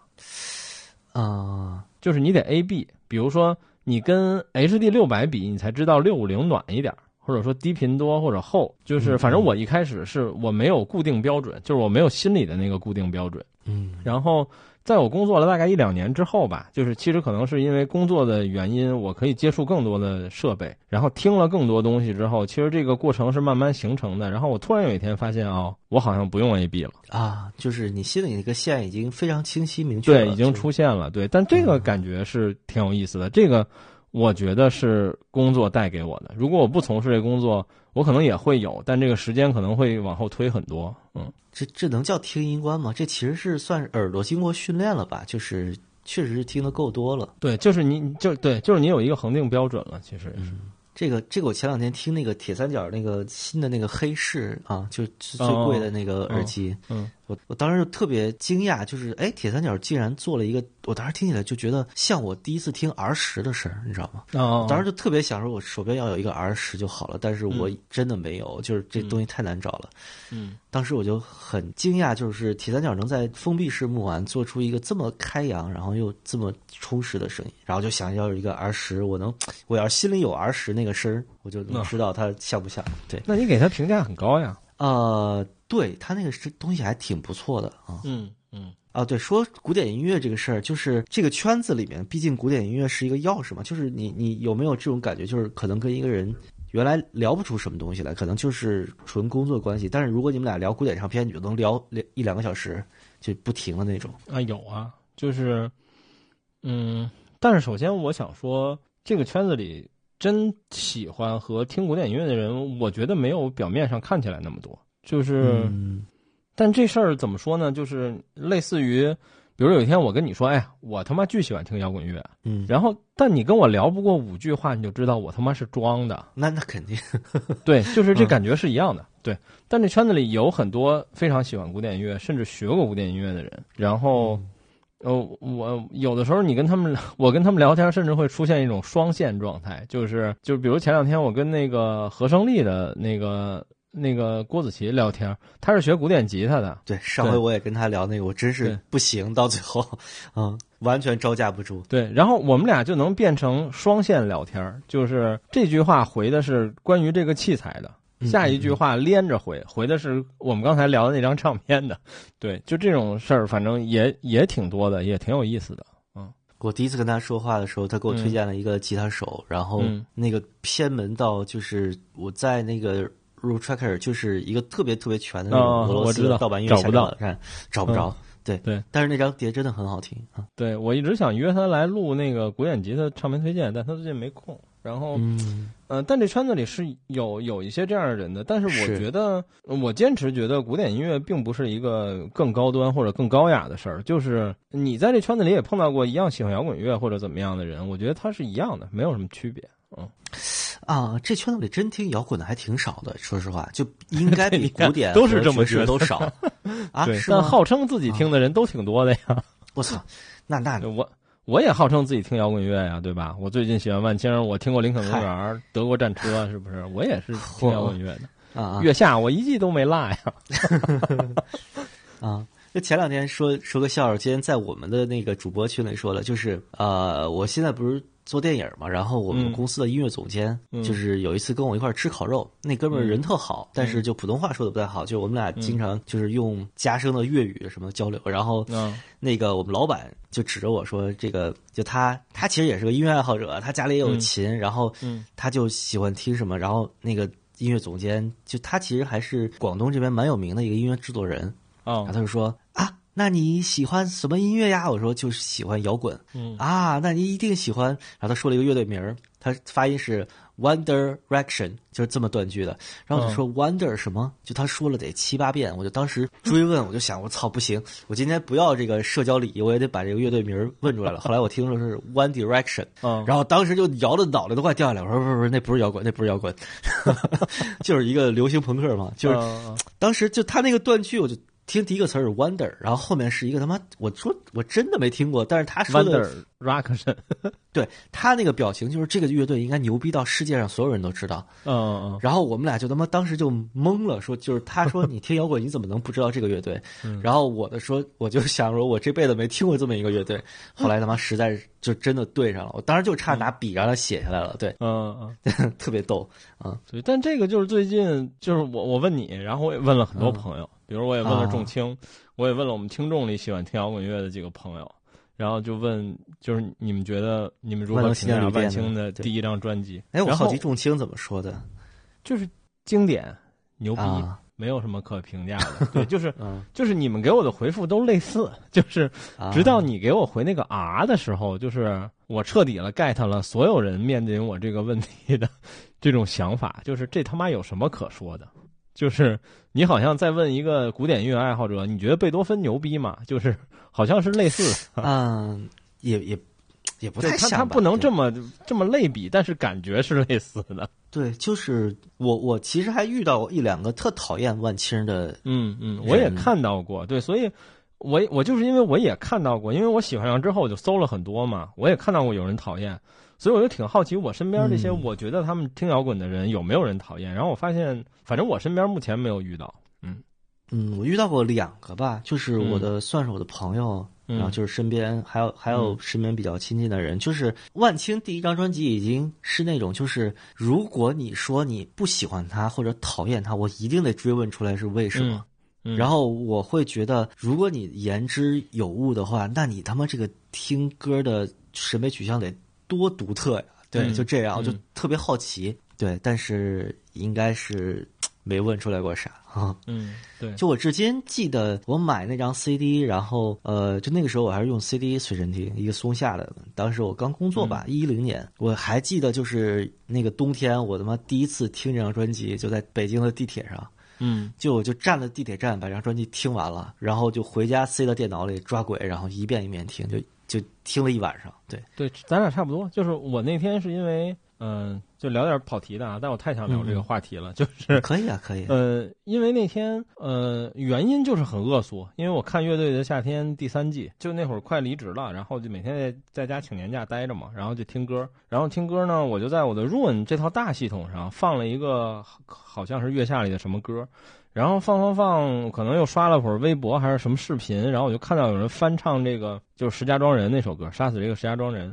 Speaker 1: 啊。
Speaker 2: 就是你得 A B，比如说你跟 H D 六百比，你才知道六五零暖一点儿，或者说低频多或者厚，就是反正我一开始是我没有固定标准，就是我没有心里的那个固定标准。
Speaker 1: 嗯
Speaker 2: 然后在我工作了大概一两年之后吧，就是其实可能是因为工作的原因，我可以接触更多的设备，然后听了更多东西之后，其实这个过程是慢慢形成的。然后我突然有一天发现啊、我好像不用 A B 了。
Speaker 1: 啊，就是你心里那个线已经非常清晰明确了，
Speaker 2: 对，已经出现了。对，但这个感觉是挺有意思的。这个我觉得是工作带给我的。如果我不从事这工作，我可能也会有，但这个时间可能会往后推很多。嗯，
Speaker 1: 这这能叫听音观吗？这其实是算是耳朵经过训练了吧？就是确实是听得够多了。
Speaker 2: 对，就是你就对，就是你有一个恒定标准了。其实是，
Speaker 1: 这个这个，我前两天听那个铁三角那个新的那个黑市啊，就是最贵的那个耳机，
Speaker 2: 嗯
Speaker 1: 我我当时就特别惊讶，就是哎，铁三角竟然做了一个，我当时听起来就觉得像我第一次听儿时的声儿，你知道吗？
Speaker 2: 哦
Speaker 1: 当时就特别想说，我手边要有一个儿时就好了，但是我真的没有，就是这东西太难找了。
Speaker 2: 嗯
Speaker 1: 当时我就很惊讶，就是铁三角能在封闭式木碗做出一个这么开扬，然后又这么充实的声音，然后就想要有一个儿时，我能，我要是心里有儿时那个声儿，我就能知道它像不像。对，
Speaker 2: 那你给他评价很高呀。
Speaker 1: 呃，对他那个是东西还挺不错的啊。
Speaker 2: 嗯嗯
Speaker 1: 啊，对，说古典音乐这个事儿，就是这个圈子里面，毕竟古典音乐是一个钥匙嘛。就是你你有没有这种感觉，就是可能跟一个人原来聊不出什么东西来，可能就是纯工作关系，但是如果你们俩聊古典唱片，你就能聊两一两个小时，就不停的那种。
Speaker 2: 啊，有啊，就是嗯，但是首先我想说，这个圈子里真喜欢和听古典音乐的人，我觉得没有表面上看起来那么多。就是，
Speaker 1: 嗯
Speaker 2: 但这事儿怎么说呢？就是类似于，比如有一天我跟你说，哎呀，我他妈巨喜欢听摇滚乐，
Speaker 1: 嗯，
Speaker 2: 然后但你跟我聊不过五句话，你就知道我他妈是装的。
Speaker 1: 那那肯定，[LAUGHS]
Speaker 2: 对，就是这
Speaker 1: 嗯
Speaker 2: 感觉是一样的。对，但这圈子里有很多非常喜欢古典音乐，甚至学过古典音乐的人，然后，呃，我有的时候你跟他们，[LAUGHS] 我跟他们聊天，甚至会出现一种双线状态，就是就是，比如前两天我跟那个何胜利的那个那个郭子琪聊天，他是学古典吉他的，
Speaker 1: 对，上回我也跟他聊那个，我真是不行，到最后，嗯，完全招架不住。
Speaker 2: 对，然后我们俩就能变成双线聊天，就是这句话回的是关于这个器材的。下一句话连着回，回的是我们刚才聊的那张唱片的，对，就这种事儿，反正也也挺多的，也挺有意思的。嗯，
Speaker 1: 我第一次跟他说话的时候，他给我推荐了一个吉他手，然后那个偏门到就是我在那个 r o o Tracker 就是一个特别特别全的那种俄罗斯的盗版音乐下
Speaker 2: 找
Speaker 1: 看找不着。对
Speaker 2: 对，
Speaker 1: 但是那张碟真的很好听啊。
Speaker 2: 对我一直想约他来录那个古典吉他唱片推荐，但他最近没空。然后，
Speaker 1: 嗯，
Speaker 2: 呃，但这圈子里是有有一些这样的人的，但是我觉得，我坚持觉得古典音乐并不是一个更高端或者更高雅的事儿。就是你在这圈子里也碰到过一样喜欢摇滚乐或者怎么样的人，我觉得他是一样的，没有什么区别。嗯，
Speaker 1: 啊，这圈子里真听摇滚的还挺少的，说实话，就 [LAUGHS] 应该比古典
Speaker 2: 都是这么觉得
Speaker 1: 都少 [LAUGHS] 啊。
Speaker 2: 但号称自己听的人都挺多的呀。
Speaker 1: 我操，那那 [LAUGHS]
Speaker 2: 我。我也号称自己听摇滚乐呀，对吧？我最近喜欢万青，我听过林肯公园、德国战车，是不是？我也是听摇滚乐的
Speaker 1: 啊。
Speaker 2: 月下我一季都没落呀。[LAUGHS]
Speaker 1: 啊，就前两天说说个笑话，今天在我们的那个主播群里说了，就是呃，我现在不是。做电影嘛，然后我们公司的音乐总监就是有一次跟我一块吃烤肉，那哥们儿人特好，但是就普通话说的不太好，就我们俩经常就是用家声的粤语什么交流，然后那个我们老板就指着我说：“这个就他，他其实也是个音乐爱好者，他家里也有琴，然后他就喜欢听什么，然后那个音乐总监就他其实还是广东这边蛮有名的一个音乐制作人
Speaker 2: 啊，
Speaker 1: 他就说啊。”那你喜欢什么音乐呀？我说就是喜欢摇滚。
Speaker 2: 嗯
Speaker 1: 啊，那你一定喜欢。然后他说了一个乐队名儿，他发音是 Wonder Reaction，就是这么断句的。然后我就说 Wonder 什么？就他说了得七八遍，我就当时追问，我就想我操不行，我今天不要这个社交礼仪，我也得把这个乐队名问出来了。[LAUGHS] 后来我听说是 One Direction，
Speaker 2: 嗯，
Speaker 1: 然后当时就摇的脑袋都快掉下来。我说不是不是，那不是摇滚，那不是摇滚，[LAUGHS] 就是一个流行朋克嘛。就是当时就他那个断句，我就。听第一个词是 wonder，然后后面是一个他妈，我说我真的没听过，但是他说的
Speaker 2: reaction，[LAUGHS]
Speaker 1: 对他那个表情就是这个乐队应该牛逼到世界上所有人都知道，
Speaker 2: 嗯嗯，
Speaker 1: 然后我们俩就他妈当时就懵了，说就是他说你听摇滚你怎么能不知道这个乐队？[LAUGHS] 然后我的说我就想说我这辈子没听过这么一个乐队，[LAUGHS] 后来他妈实在是就真的对上了，我当时就差拿笔让他写下来了，对，
Speaker 2: 嗯
Speaker 1: 嗯，特别逗啊，
Speaker 2: 对，但这个就是最近就是我我问你，然后我也问了很多朋友。比如我也问了仲青，我也问了我们听众里喜欢听摇滚乐的几个朋友，然后就问，就是你们觉得你们如何评价万青的第一张专辑？
Speaker 1: 哎，我好奇仲青怎么说的？
Speaker 2: 就是经典，牛逼，没有什么可评价的。对，就是 [LAUGHS] 就是你们给我的回复都类似，就是直到你给我回那个啊的时候，就是我彻底了 get 了所有人面临我这个问题的 [LAUGHS] 这种想法，就是这他妈有什么可说的？就是你好像在问一个古典音乐爱好者，你觉得贝多芬牛逼吗？就是好像是类似，
Speaker 1: 嗯，也也也不太像，
Speaker 2: 他不能这么这么类比，但是感觉是类似的。[LAUGHS]
Speaker 1: 对，就是我我其实还遇到过一两个特讨厌万青的，
Speaker 2: 嗯嗯，我也看到过，对，所以我我就是因为我也看到过，因为我喜欢上之后我就搜了很多嘛，我也看到过有人讨厌。所以我就挺好奇，我身边这些我觉得他们听摇滚的人有没有人讨厌？然后我发现，反正我身边目前没有遇到。嗯
Speaker 1: 嗯，我遇到过两个吧，就是我的算是我的朋友，然后就是身边还有还有身边比较亲近的人。就是万青第一张专辑已经是那种，就是如果你说你不喜欢他或者讨厌他，我一定得追问出来是为什么。然后我会觉得，如果你言之有物的话，那你他妈这个听歌的审美取向得。多独特呀！对，就这样，我就特别好奇。对，但是应该是 [TSK] 没问出来过啥
Speaker 2: 啊。嗯，对。
Speaker 1: 就我至今记得，我买那张 CD，然后呃，就那个时候我还是用 CD 随身听，一个松下的。当时我刚工作吧，一零年，我还记得就是那个冬天，我他妈第一次听这张专辑，就在北京的地铁上。
Speaker 2: 嗯，
Speaker 1: 就我就站在地铁站把这张专辑听完了，然后就回家塞到电脑里抓轨，然后一遍一遍听，就。就听了一晚上，对
Speaker 2: 对，咱俩差不多。就是我那天是因为嗯，就聊点跑题的啊，但我太想聊这个话题了，就是
Speaker 1: 可以啊，可以。
Speaker 2: 呃，因为那天呃，原因就是很恶俗，因为我看《乐队的夏天》第三季，就那会儿快离职了，然后就每天在在家请年假待着嘛，然后就听歌，然后听歌呢，我就在我的 Run 这套大系统上放了一个好像是月下里的什么歌，然后放放放，可能又刷了会儿微博还是什么视频，然后我就看到有人翻唱这个就是石家庄人那首歌《杀死这个石家庄人》。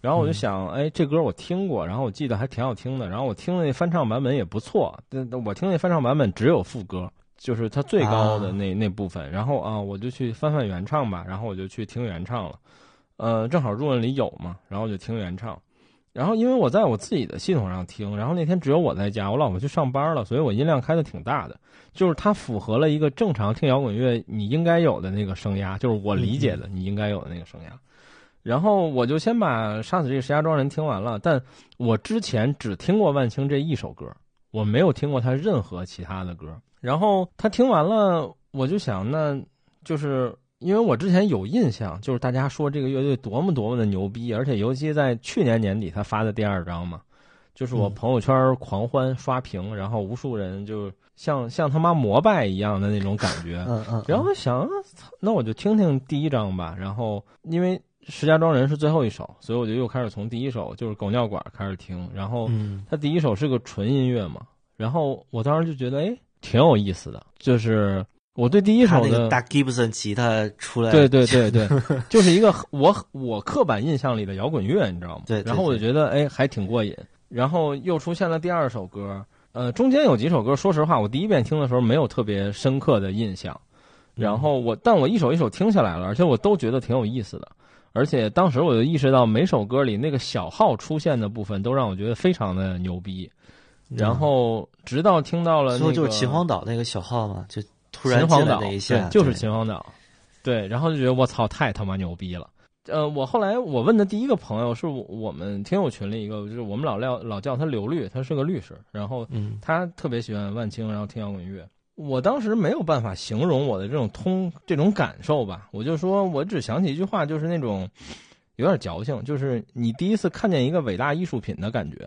Speaker 2: 然后我就想，哎，这歌我听过，然后我记得还挺好听的。然后我听的那翻唱版本也不错，但我听那翻唱版本只有副歌，就是它最高的那那部分。然后啊，我就去翻翻原唱吧。然后我就去听原唱了，呃，正好入文里有嘛，然后就听原唱。然后因为我在我自己的系统上听，然后那天只有我在家，我老婆去上班了，所以我音量开的挺大的，就是它符合了一个正常听摇滚乐你应该有的那个声压，就是我理解的你应该有的那个声压。然后我就先把《杀死这个石家庄人》听完了，但我之前只听过万青这一首歌，我没有听过他任何其他的歌。然后他听完了，我就想，那就是因为我之前有印象，就是大家说这个乐队多么多么的牛逼，而且尤其在去年年底他发的第二张嘛，就是我朋友圈狂欢刷屏，然后无数人就像像他妈膜拜一样的那种感觉。
Speaker 1: 嗯嗯。
Speaker 2: 然后想，那我就听听第一张吧。然后因为。石家庄人是最后一首，所以我就又开始从第一首就是狗尿管开始听，然后他第一首是个纯音乐嘛，然后我当时就觉得哎挺有意思的，就是我对第一首的
Speaker 1: 大 Gibson 吉他出来，
Speaker 2: 对对对 [LAUGHS] 对，就是一个我我刻板印象里的摇滚乐，你知道吗？
Speaker 1: 对，
Speaker 2: 然后我就觉得哎还挺过瘾，然后又出现了第二首歌，呃中间有几首歌，说实话我第一遍听的时候没有特别深刻的印象，然后我但我一首一首听下来了，而且我都觉得挺有意思的。而且当时我就意识到，每首歌里那个小号出现的部分都让我觉得非常的牛逼。然后直到听到了，
Speaker 1: 最后就是秦皇岛那个小号嘛，就突然进来那一下，
Speaker 2: 就是秦皇岛。对，然后就觉得我操，太他妈牛逼了。呃，我后来我问的第一个朋友是我们听友群里一个，就是我们老廖老叫他刘律，他是个律师，然后他特别喜欢万青，然后听摇滚乐。我当时没有办法形容我的这种通这种感受吧，我就说我只想起一句话，就是那种有点矫情，就是你第一次看见一个伟大艺术品的感觉，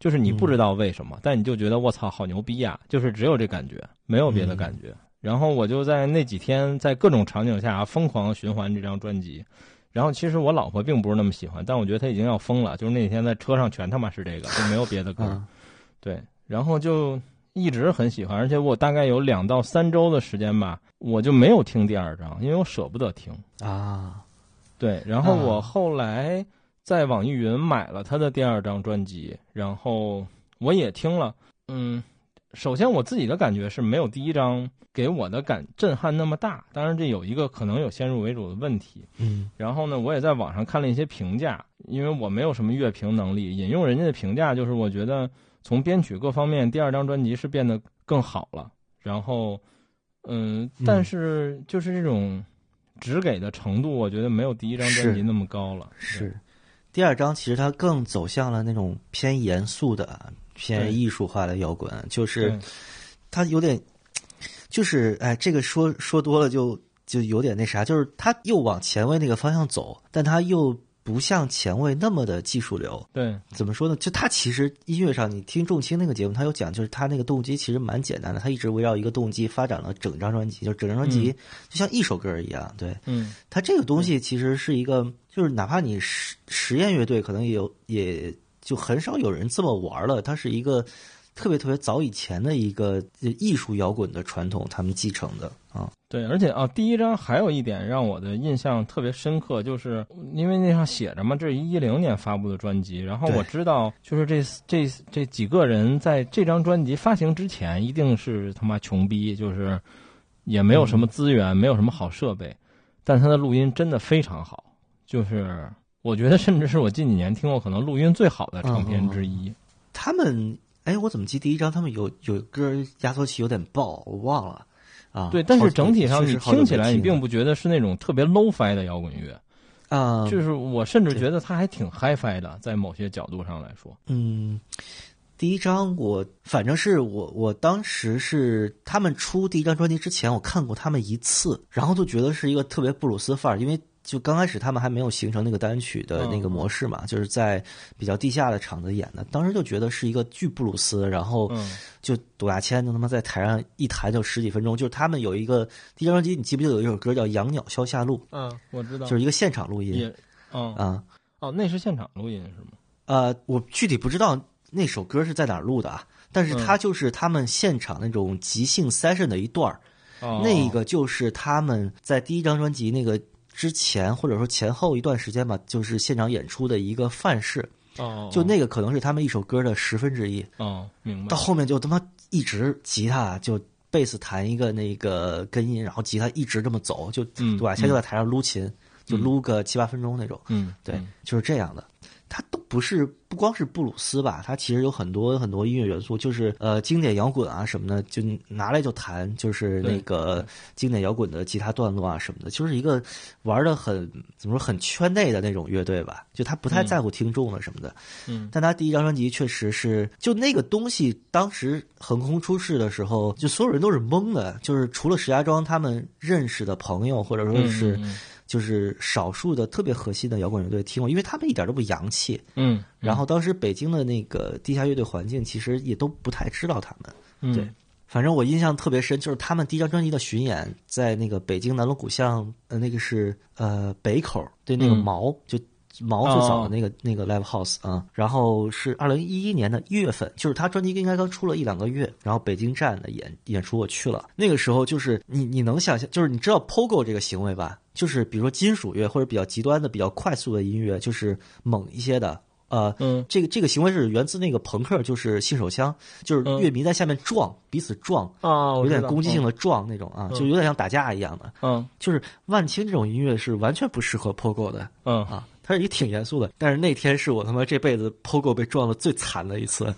Speaker 2: 就是你不知道为什么，但你就觉得我操好牛逼呀，就是只有这感觉，没有别的感觉。然后我就在那几天在各种场景下疯狂循环这张专辑，然后其实我老婆并不是那么喜欢，但我觉得她已经要疯了，就是那天在车上全他妈是这个，就没有别的歌，对，然后就。一直很喜欢，而且我大概有两到三周的时间吧，我就没有听第二张，因为我舍不得听
Speaker 1: 啊。
Speaker 2: 对，然后我后来在网易云买了他的第二张专辑，然后我也听了。嗯，首先我自己的感觉是没有第一张给我的感震撼那么大，当然这有一个可能有先入为主的问题。
Speaker 1: 嗯，
Speaker 2: 然后呢，我也在网上看了一些评价，因为我没有什么乐评能力，引用人家的评价就是我觉得。从编曲各方面，第二张专辑是变得更好了。然后，嗯，但是就是这种只给的程度，我觉得没有第一张专辑那么高了。
Speaker 1: 是，第二张其实它更走向了那种偏严肃的、偏艺术化的摇滚，就是它有点，就是哎，这个说说多了就就有点那啥，就是它又往前卫那个方向走，但它又。不像前卫那么的技术流，
Speaker 2: 对，
Speaker 1: 怎么说呢？就他其实音乐上，你听重青那个节目，他有讲，就是他那个动机其实蛮简单的，他一直围绕一个动机发展了整张专辑，就整张专辑就像一首歌一样，对，
Speaker 2: 嗯，
Speaker 1: 他这个东西其实是一个，就是哪怕你实实验乐队，可能也有，也就很少有人这么玩了，它是一个。特别特别早以前的一个艺术摇滚的传统，他们继承的啊。
Speaker 2: 对，而且啊，第一张还有一点让我的印象特别深刻，就是因为那上写着嘛，这是一零年发布的专辑，然后我知道，就是这这这几个人在这张专辑发行之前，一定是他妈穷逼，就是也没有什么资源，没有什么好设备，但他的录音真的非常好，就是我觉得甚至是我近几年听过可能录音最好的唱片之一。
Speaker 1: 他们。哎，我怎么记第一张他们有有歌压缩器有点爆，我忘了啊。
Speaker 2: 对，但是整体上你听起来你并不觉得是那种特别 low-fi 的摇滚乐
Speaker 1: 啊，
Speaker 2: 就是我甚至觉得它还挺 hi-fi 的，在某些角度上来说。
Speaker 1: 嗯，第一张我反正是我我当时是他们出第一张专辑之前，我看过他们一次，然后就觉得是一个特别布鲁斯范儿，因为。就刚开始他们还没有形成那个单曲的那个模式嘛，就是在比较地下的场子演的，当时就觉得是一个巨布鲁斯，然后就董亚千就他妈在台上一弹就十几分钟，就是他们有一个第一张专辑，你记不记得有一首歌叫《养鸟消夏录》？
Speaker 2: 嗯，我知道，
Speaker 1: 就是一个现场录音。
Speaker 2: 嗯
Speaker 1: 啊
Speaker 2: 哦，那是现场录音是吗？
Speaker 1: 呃，我具体不知道那首歌是在哪儿录的啊，但是它就是他们现场那种即兴 session 的一段儿。那个就是他们在第一张专辑那个之前或者说前后一段时间吧，就是现场演出的一个范式。
Speaker 2: 哦，
Speaker 1: 就那个可能是他们一首歌的十分之一。
Speaker 2: 哦，明白。
Speaker 1: 到后面就他妈一直吉他就贝斯弹一个那个根音，然后吉他一直这么走，就对吧？现在就在台上撸琴，就撸个七八分钟那种。
Speaker 2: 嗯，
Speaker 1: 对，就是这样的。它都不是不光是布鲁斯吧，它其实有很多很多音乐元素，就是呃经典摇滚啊什么的，就拿来就弹，就是那个经典摇滚的吉他段落啊什么的，就是一个玩的很怎么说很圈内的那种乐队吧，就他不太在乎听众了什么的。
Speaker 2: 嗯，
Speaker 1: 但他第一张专辑确实是就那个东西，当时横空出世的时候，就所有人都是懵的，就是除了石家庄他们认识的朋友或者说是。就是少数的特别核心的摇滚乐队听过，因为他们一点都不洋气。
Speaker 2: 嗯，
Speaker 1: 然后当时北京的那个地下乐队环境，其实也都不太知道他们。嗯对，反正我印象特别深，就是他们第一张专辑的巡演，在那个北京南锣鼓巷，呃，那个是呃北口，对，那个毛就。毛最早的那个那个 live house 啊，然后是二零一一年的一月份，就是他专辑应该刚出了一两个月，然后北京站的演演出我去了，那个时候就是你你能想象，就是你知道 pogo 这个行为吧？就是比如说金属乐或者比较极端的、比较快速的音乐，就是猛一些的，呃，
Speaker 2: 嗯，
Speaker 1: 这个这个行为是源自那个朋克，就是信手枪，就是乐迷在下面撞，彼此撞
Speaker 2: 啊，
Speaker 1: 有点攻击性的撞那种啊，就有点像打架一样的，
Speaker 2: 嗯，
Speaker 1: 就是万青这种音乐是完全不适合 pogo 的，
Speaker 2: 嗯。
Speaker 1: 啊。他是一挺严肃的，但是那天是我他妈这辈子 POGO 被撞的最惨的一次，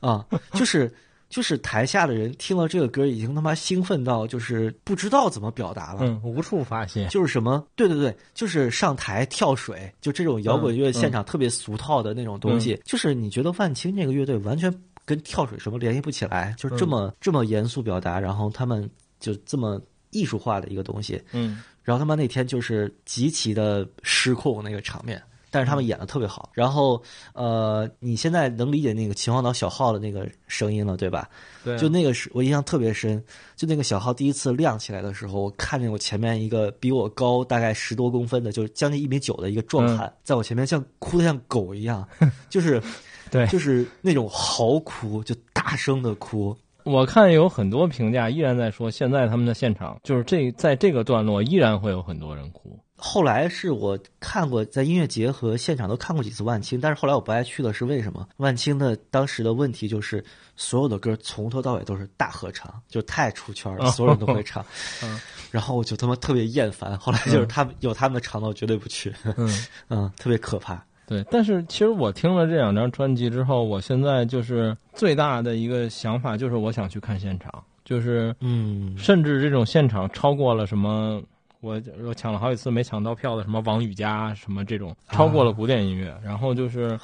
Speaker 1: 啊，就是就是台下的人听了这个歌已经他妈兴奋到就是不知道怎么表达了，
Speaker 2: 嗯，无处发泄，
Speaker 1: 就是什么，对对对，就是上台跳水，就这种摇滚乐现场特别俗套的那种东西，就是你觉得万青这个乐队完全跟跳水什么联系不起来，就是这么这么严肃表达，然后他们就这么艺术化的一个东西，
Speaker 2: 嗯。
Speaker 1: 然后他妈那天就是极其的失控那个场面，但是他们演的特别好。然后呃，你现在能理解那个秦皇岛小号的那个声音了，对吧？
Speaker 2: 对。
Speaker 1: 就那个是我印象特别深，就那个小号第一次亮起来的时候，我看见我前面一个比我高大概十多公分的，就是将近一米九的一个壮汉，在我前面像哭的像狗一样，就是 [LAUGHS]
Speaker 2: 对，
Speaker 1: 就是那种嚎哭，就大声的哭。
Speaker 2: 我看有很多评价依然在说，现在他们的现场就是这在这个段落依然会有很多人哭。
Speaker 1: 后来是我看过在音乐节和现场都看过几次万青，但是后来我不爱去了是为什么？万青的当时的问题就是所有的歌从头到尾都是大合唱，[LAUGHS] 就太出圈了，所有人都会唱。
Speaker 2: 嗯，
Speaker 1: 然后我就他妈特别厌烦。后来就是他们有他们的唱到绝对不去。
Speaker 2: 嗯 [LAUGHS]
Speaker 1: 嗯，特别可怕。
Speaker 2: 对，但是其实我听了这两张专辑之后，我现在就是最大的一个想法就是我想去看现场，就是
Speaker 1: 嗯，
Speaker 2: 甚至这种现场超过了什么，我我抢了好几次没抢到票的什么王羽佳什么这种，超过了古典音乐。然后就是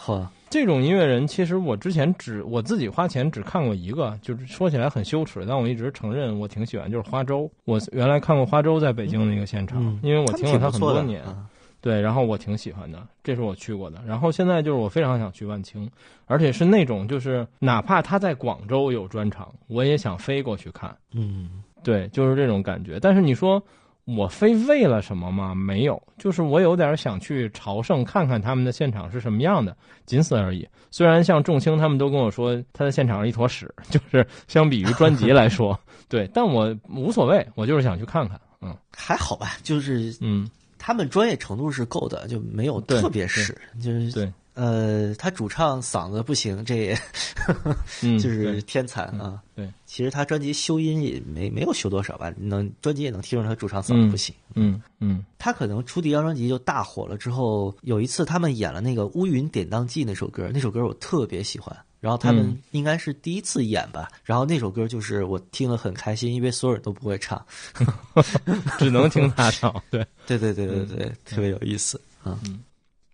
Speaker 2: 这种音乐人，其实我之前只我自己花钱只看过一个，就是说起来很羞耻，但我一直承认我挺喜欢，就是花粥。我原来看过花粥在北京的一个现场，因为我听了他很多年。对，然后我挺喜欢的，这是我去过的。然后现在就是我非常想去万青，而且是那种就是哪怕他在广州有专场，我也想飞过去看。
Speaker 1: 嗯，
Speaker 2: 对，就是这种感觉。但是你说我非为了什么吗？没有，就是我有点想去朝圣看看他们的现场是什么样的，仅此而已。虽然像众星他们都跟我说他的现场是一坨屎，就是相比于专辑来说，[LAUGHS] 对，但我无所谓，我就是想去看看。嗯，
Speaker 1: 还好吧，就是
Speaker 2: 嗯。
Speaker 1: 他们专业程度是够的，就没有特别屎，就是
Speaker 2: 对，
Speaker 1: 呃，他主唱嗓子不行，这也 [LAUGHS] 就是天才啊。
Speaker 2: 对，
Speaker 1: 其实他专辑修音也没没有修多少吧，能专辑也能听出他主唱嗓子不行。
Speaker 2: 嗯嗯，
Speaker 1: 他可能出第一张专辑就大火了之后，有一次他们演了那个《乌云典当记》那首歌，那首歌我特别喜欢。然后他们应该是第一次演吧，然后那首歌就是我听了很开心，因为所有人都不会唱，[LAUGHS]
Speaker 2: 只能听他唱。[LAUGHS] 对，
Speaker 1: 对对对对对，特别有意思
Speaker 2: 啊。嗯，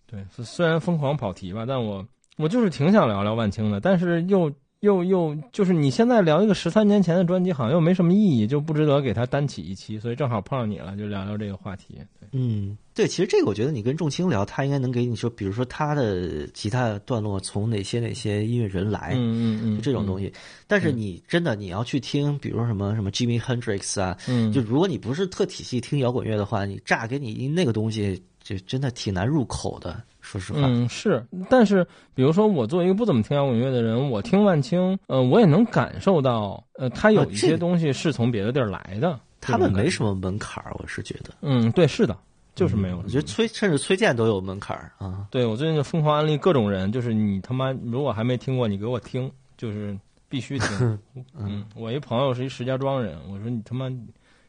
Speaker 2: 对，虽然疯狂跑题吧，但我我就是挺想聊聊万青的，但是又又又就是你现在聊一个十三年前的专辑，好像又没什么意义，就不值得给他单起一期，所以正好碰上你了，就聊聊这个话题。对，
Speaker 1: 嗯，对，其实这个我觉得你跟仲青聊，他应该能给你说，比如说他的吉他段落从哪些哪些音乐人来，
Speaker 2: 嗯嗯嗯，
Speaker 1: 这种东西。但是你真的你要去听，比如说什么什么 Jimmy Hendrix 啊，
Speaker 2: 嗯，
Speaker 1: 就如果你不是特体系听摇滚乐的话，你乍给你那个东西，就真的挺难入口的。说实话，
Speaker 2: 嗯，是，但是比如说我作为一个不怎么听摇滚乐的人，我听万青，呃，我也能感受到，呃，他有一些东西是从别的地儿来的。
Speaker 1: 他们没什么门槛儿，我是觉得。
Speaker 2: 嗯，对，是的，就是没有。
Speaker 1: 我觉得崔甚至崔健都有门槛儿啊。
Speaker 2: 对，我最近就疯狂安利各种人，就是你他妈如果还没听过，你给我听，就是必须听。[LAUGHS] 嗯，我一朋友是一石家庄人，我说你他妈，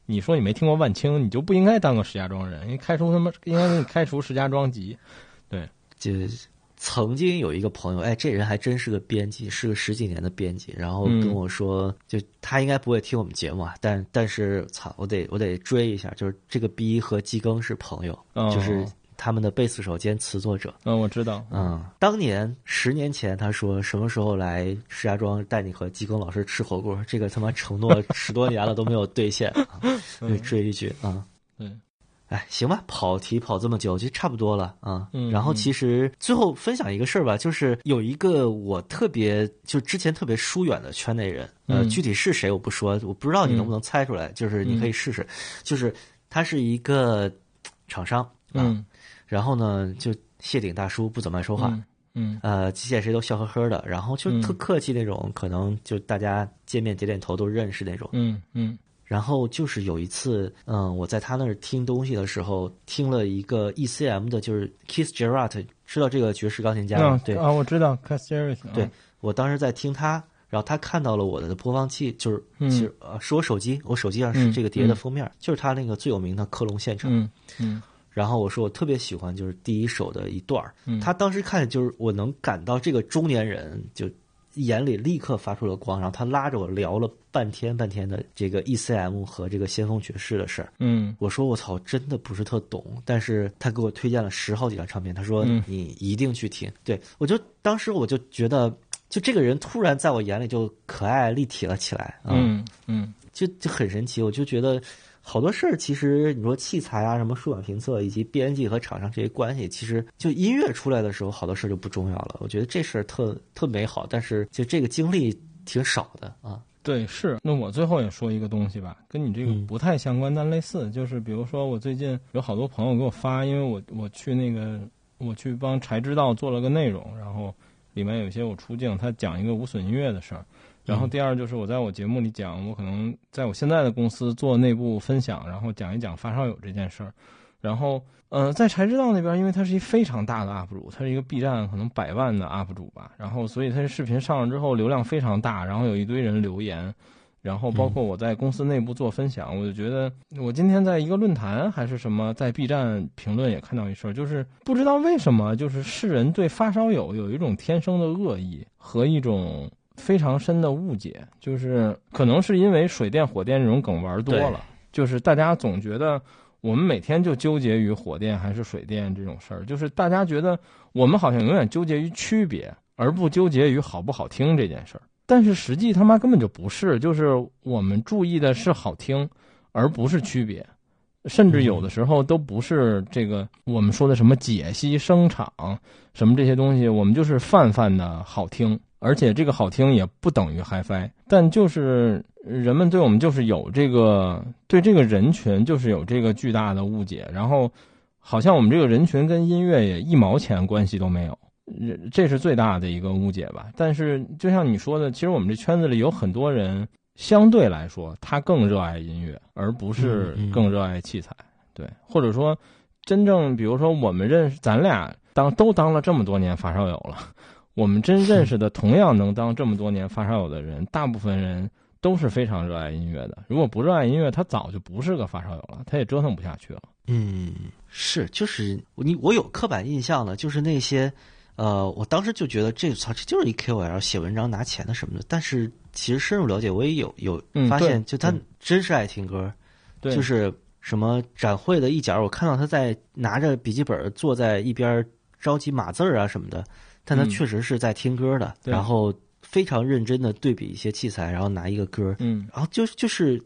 Speaker 2: 你说你没听过万青，你就不应该当个石家庄人，因为开除他妈应该给你开除石家庄籍。对，
Speaker 1: 就曾经有一个朋友，哎，这人还真是个编辑，是个十几年的编辑，然后跟我说，就他应该不会听我们节目啊，但但是操，我得我得追一下，就是这个逼和季庚是朋友，就是他们的贝斯手兼词作者。
Speaker 2: 嗯，我知道。
Speaker 1: 嗯，当年十年前他说什么时候来石家庄带你和季庚老师吃火锅，这个他妈承诺十多年了都没有兑现，[LAUGHS] 得追一句啊。
Speaker 2: 嗯。
Speaker 1: 哎，行吧，跑题跑这么久，就差不多了啊。
Speaker 2: 嗯，
Speaker 1: 然后其实最后分享一个事儿吧，就是有一个我特别就之前特别疏远的圈内人，呃，具体是谁我不说，我不知道你能不能猜出来，就是你可以试试，就是他是一个厂商
Speaker 2: 嗯，
Speaker 1: 然后呢就谢顶大叔不怎么爱说话，
Speaker 2: 嗯，
Speaker 1: 呃，见谁都笑呵呵的，然后就特客气那种，可能就大家见面点点头都认识那种，
Speaker 2: 嗯嗯。
Speaker 1: 然后就是有一次，嗯，我在他那儿听东西的时候，听了一个 ECM 的，就是 Keith Jarrett，知道这个爵士钢琴家吗？对
Speaker 2: 啊，我知道 Keith Jarrett。
Speaker 1: 对我当时在听他，然后他看到了我的播放器，就是其实呃是我手机，我手机上是这个碟的封面，就是他那个最有名的《克隆现场》。
Speaker 2: 嗯嗯。
Speaker 1: 然后我说我特别喜欢，就是第一首的一段儿。他当时看就是我能感到这个中年人就。眼里立刻发出了光，然后他拉着我聊了半天半天的这个 ECM 和这个先锋爵士的事儿。
Speaker 2: 嗯，
Speaker 1: 我说我操，真的不是特懂，但是他给我推荐了十好几张唱片，他说你一定去听。对我就当时我就觉得，就这个人突然在我眼里就可爱立体了起来。
Speaker 2: 嗯嗯，
Speaker 1: 就就很神奇，我就觉得。好多事儿，其实你说器材啊，什么数码评测，以及编辑和厂商这些关系，其实就音乐出来的时候，好多事儿就不重要了。我觉得这事儿特特美好，但是就这个经历挺少的啊。
Speaker 2: 对，是。那我最后也说一个东西吧，跟你这个不太相关，但类似，就是比如说我最近有好多朋友给我发，因为我我去那个我去帮柴知道做了个内容，然后里面有些我出镜，他讲一个无损音乐的事儿。然后第二就是我在我节目里讲，我可能在我现在的公司做内部分享，然后讲一讲发烧友这件事儿。然后，呃，在柴知道那边，因为他是一非常大的 UP 主，他是一个 B 站可能百万的 UP 主吧。然后，所以他这视频上了之后流量非常大，然后有一堆人留言。然后包括我在公司内部做分享，我就觉得我今天在一个论坛还是什么，在 B 站评论也看到一事儿，就是不知道为什么，就是世人对发烧友有一种天生的恶意和一种。非常深的误解，就是可能是因为水电火电这种梗玩多了，就是大家总觉得我们每天就纠结于火电还是水电这种事儿，就是大家觉得我们好像永远纠结于区别，而不纠结于好不好听这件事儿。但是实际他妈根本就不是，就是我们注意的是好听，而不是区别，甚至有的时候都不是这个我们说的什么解析声场什么这些东西，我们就是泛泛的好听。而且这个好听也不等于 HiFi，但就是人们对我们就是有这个对这个人群就是有这个巨大的误解，然后好像我们这个人群跟音乐也一毛钱关系都没有，这是最大的一个误解吧。但是就像你说的，其实我们这圈子里有很多人相对来说他更热爱音乐，而不是更热爱器材。对，或者说真正比如说我们认识咱俩当都当了这么多年发烧友了。我们真认识的同样能当这么多年发烧友的人，大部分人都是非常热爱音乐的。如果不热爱音乐，他早就不是个发烧友了，他也折腾不下去了。
Speaker 1: 嗯，是，就是你我有刻板印象的，就是那些，呃，我当时就觉得这操，这就是一 KOL 写文章拿钱的什么的。但是其实深入了解，我也有有发现，就他真是爱听歌，就是什么展会的一角，我看到他在拿着笔记本坐在一边着急码字啊什么的。但他确实是在听歌的，然后非常认真的对比一些器材，然后拿一个歌，
Speaker 2: 嗯。
Speaker 1: 然后就就是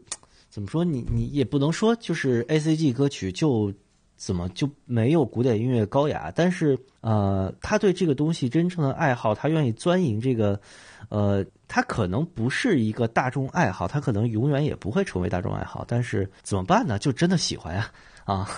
Speaker 1: 怎么说，你你也不能说就是 A C G 歌曲就怎么就没有古典音乐高雅，但是呃，他对这个东西真正的爱好，他愿意钻营这个，呃，他可能不是一个大众爱好，他可能永远也不会成为大众爱好，但是怎么办呢？就真的喜欢呀、啊，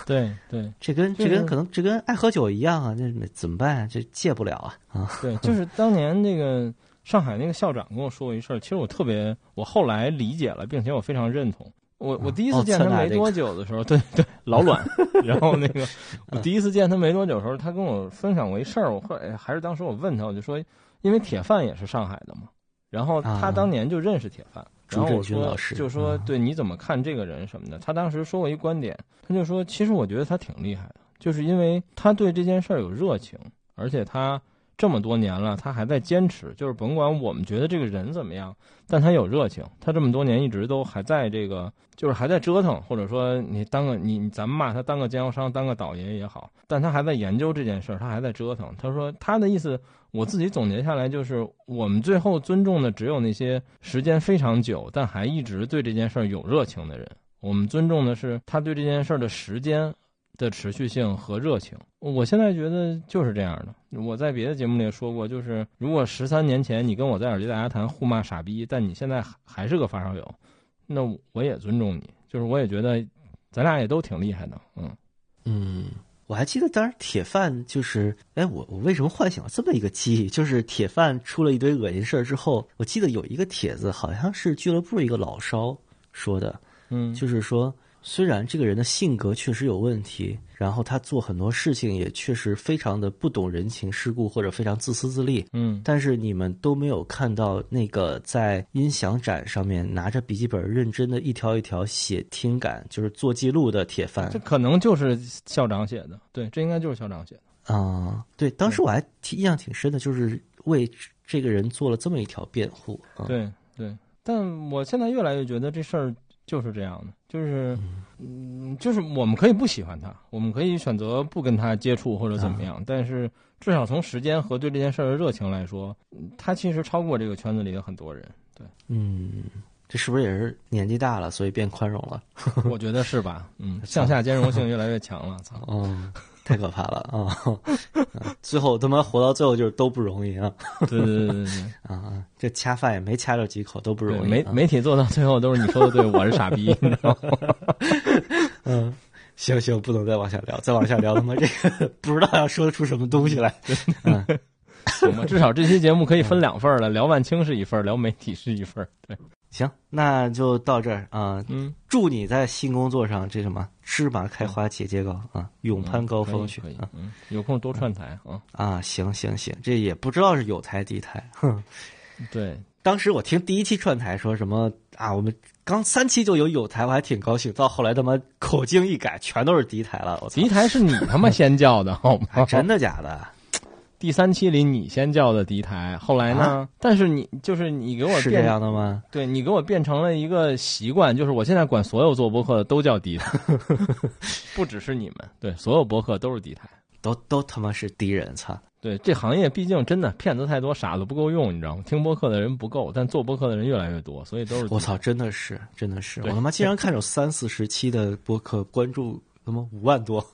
Speaker 2: 对对
Speaker 1: 这跟
Speaker 2: 这
Speaker 1: 跟可能这跟爱喝酒一样啊，那怎么办啊？这戒不了啊啊！
Speaker 2: 对，就是当年那个上海那个校长跟我说过一事儿，其实我特别，我后来理解了，并且我非常认同。我我第一次
Speaker 1: 哦
Speaker 2: 见他没多久的时候，对对，老卵。[LAUGHS] 然后那个 [LAUGHS] 我第一次见他没多久的时候，他跟我分享过一事儿，我后来还是当时我问他，我就说，因为铁饭也是上海的嘛，然后他
Speaker 1: 啊
Speaker 2: 当年就认识铁饭，
Speaker 1: 朱振
Speaker 2: 然后我说
Speaker 1: 军老师
Speaker 2: 就说
Speaker 1: 嗯
Speaker 2: 对你怎么看这个人什么的，他当时说过一观点，他就说其实我觉得他挺厉害的，就是因为他对这件事儿有热情，而且他这么多年了，他还在坚持，就是甭管我们觉得这个人怎么样，但他有热情，他这么多年一直都还在这个，就是还在折腾，或者说你当个你咱们骂他当个经销商、当个倒爷也好，但他还在研究这件事儿，他还在折腾。他说他的意思，我自己总结下来就是，我们最后尊重的只有那些时间非常久，但还一直对这件事儿有热情的人。我们尊重的是他对这件事儿的时间的持续性和热情。我现在觉得就是这样的。我在别的节目里也说过，就是如果十三年前你跟我在耳机大家谈互骂傻逼，但你现在还还是个发烧友，那我也尊重你，就是我也觉得咱俩也都挺厉害的，嗯
Speaker 1: 嗯，我还记得当时铁饭就是，哎，我我为什么唤醒了这么一个记忆？就是铁饭出了一堆恶心事儿之后，我记得有一个帖子，好像是俱乐部一个老烧说的，
Speaker 2: 嗯，
Speaker 1: 就是说，虽然这个人的性格确实有问题，然后他做很多事情也确实非常的不懂人情世故，或者非常自私自利，
Speaker 2: 嗯。
Speaker 1: 但是你们都没有看到那个在音响展上面拿着笔记本认真的一条一条写听感，就是做记录的铁饭。
Speaker 2: 这可能就是校长写的，对，这应该就是校长写的，
Speaker 1: 啊、对，当时我还挺印象挺深的，就是为这个人做了这么一条辩护。啊、，
Speaker 2: 对对。但我现在越来越觉得这事儿就是这样的，就是嗯，就是我们可以不喜欢他，我们可以选择不跟他接触或者怎么样，但是至少从时间和对这件事儿的热情来说，嗯他其实超过这个圈子里的很多人。对，
Speaker 1: 嗯，这是不是也是年纪大了，所以变宽容了？[LAUGHS]
Speaker 2: 我觉得是吧？嗯，[LAUGHS] 向下兼容性越来越强了，操！
Speaker 1: 哦，太可怕了啊！啊最后他妈活到最后就是都不容易啊！
Speaker 2: 对对对对对
Speaker 1: 啊，这掐饭也没掐着几口，都不，容易、
Speaker 2: 媒
Speaker 1: 啊。
Speaker 2: 媒体做到最后都是你说的对，我是傻逼，你知道吗？[LAUGHS]
Speaker 1: 嗯，行行，不能再往下聊，再往下聊，他妈这个不知道要说出什么东西来。嗯，
Speaker 2: 行吧，至少这期节目可以分两份儿了，聊万青是一份，聊媒体是一份。对，
Speaker 1: 行，那就到这儿啊。
Speaker 2: 嗯，
Speaker 1: 祝你在新工作上这什么芝麻开花节节高啊，勇攀高峰去
Speaker 2: 可以，可以
Speaker 1: 啊
Speaker 2: 嗯，有空多串台啊。
Speaker 1: 啊！行行行，这也不知道是有台低台，哼。[LAUGHS]
Speaker 2: 对，
Speaker 1: 当时我听第一期串台说什么啊，我们刚三期就有有台，我还挺高兴。到后来他妈口径一改，全都是敌台了，我操！
Speaker 2: 敌台是你他妈先叫的好吗？[LAUGHS]
Speaker 1: 啊真的假的？
Speaker 2: 第三期里你先叫的敌台，后来呢？但是你就是你给我
Speaker 1: 啊是这，样的吗？
Speaker 2: 对你给我变成了一个习惯，就是我现在管所有做播客的都叫敌台，[LAUGHS] 不只是你们，对，所有播客都是敌台。
Speaker 1: 都都他妈是敌人，操！
Speaker 2: 对，这行业毕竟真的骗子太多，傻子不够用，你知道吗？听播客的人不够，但做播客的人越来越多，所以都是
Speaker 1: 我操，真的是，真的是，我他妈竟然看有三四十期的播客，关注他妈五万多，[LAUGHS]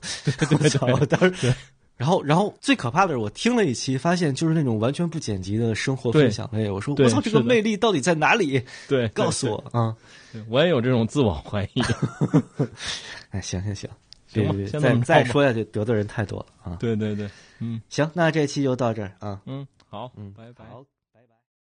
Speaker 1: 我操！我当时，然后，然后最可怕的是，我听了一期，发现就是那种完全不剪辑的生活分享类。我说，我操，这个魅力到底在哪里？
Speaker 2: 对，
Speaker 1: 告诉我啊！
Speaker 2: 对，我也有这种自我怀疑。[LAUGHS]
Speaker 1: 哎，行行行，别别别再再说下去得罪人太多了啊！
Speaker 2: 对对对，嗯
Speaker 1: 行，那这期就到这儿啊。
Speaker 2: 嗯，好，
Speaker 1: 嗯，
Speaker 2: 拜拜。
Speaker 1: 好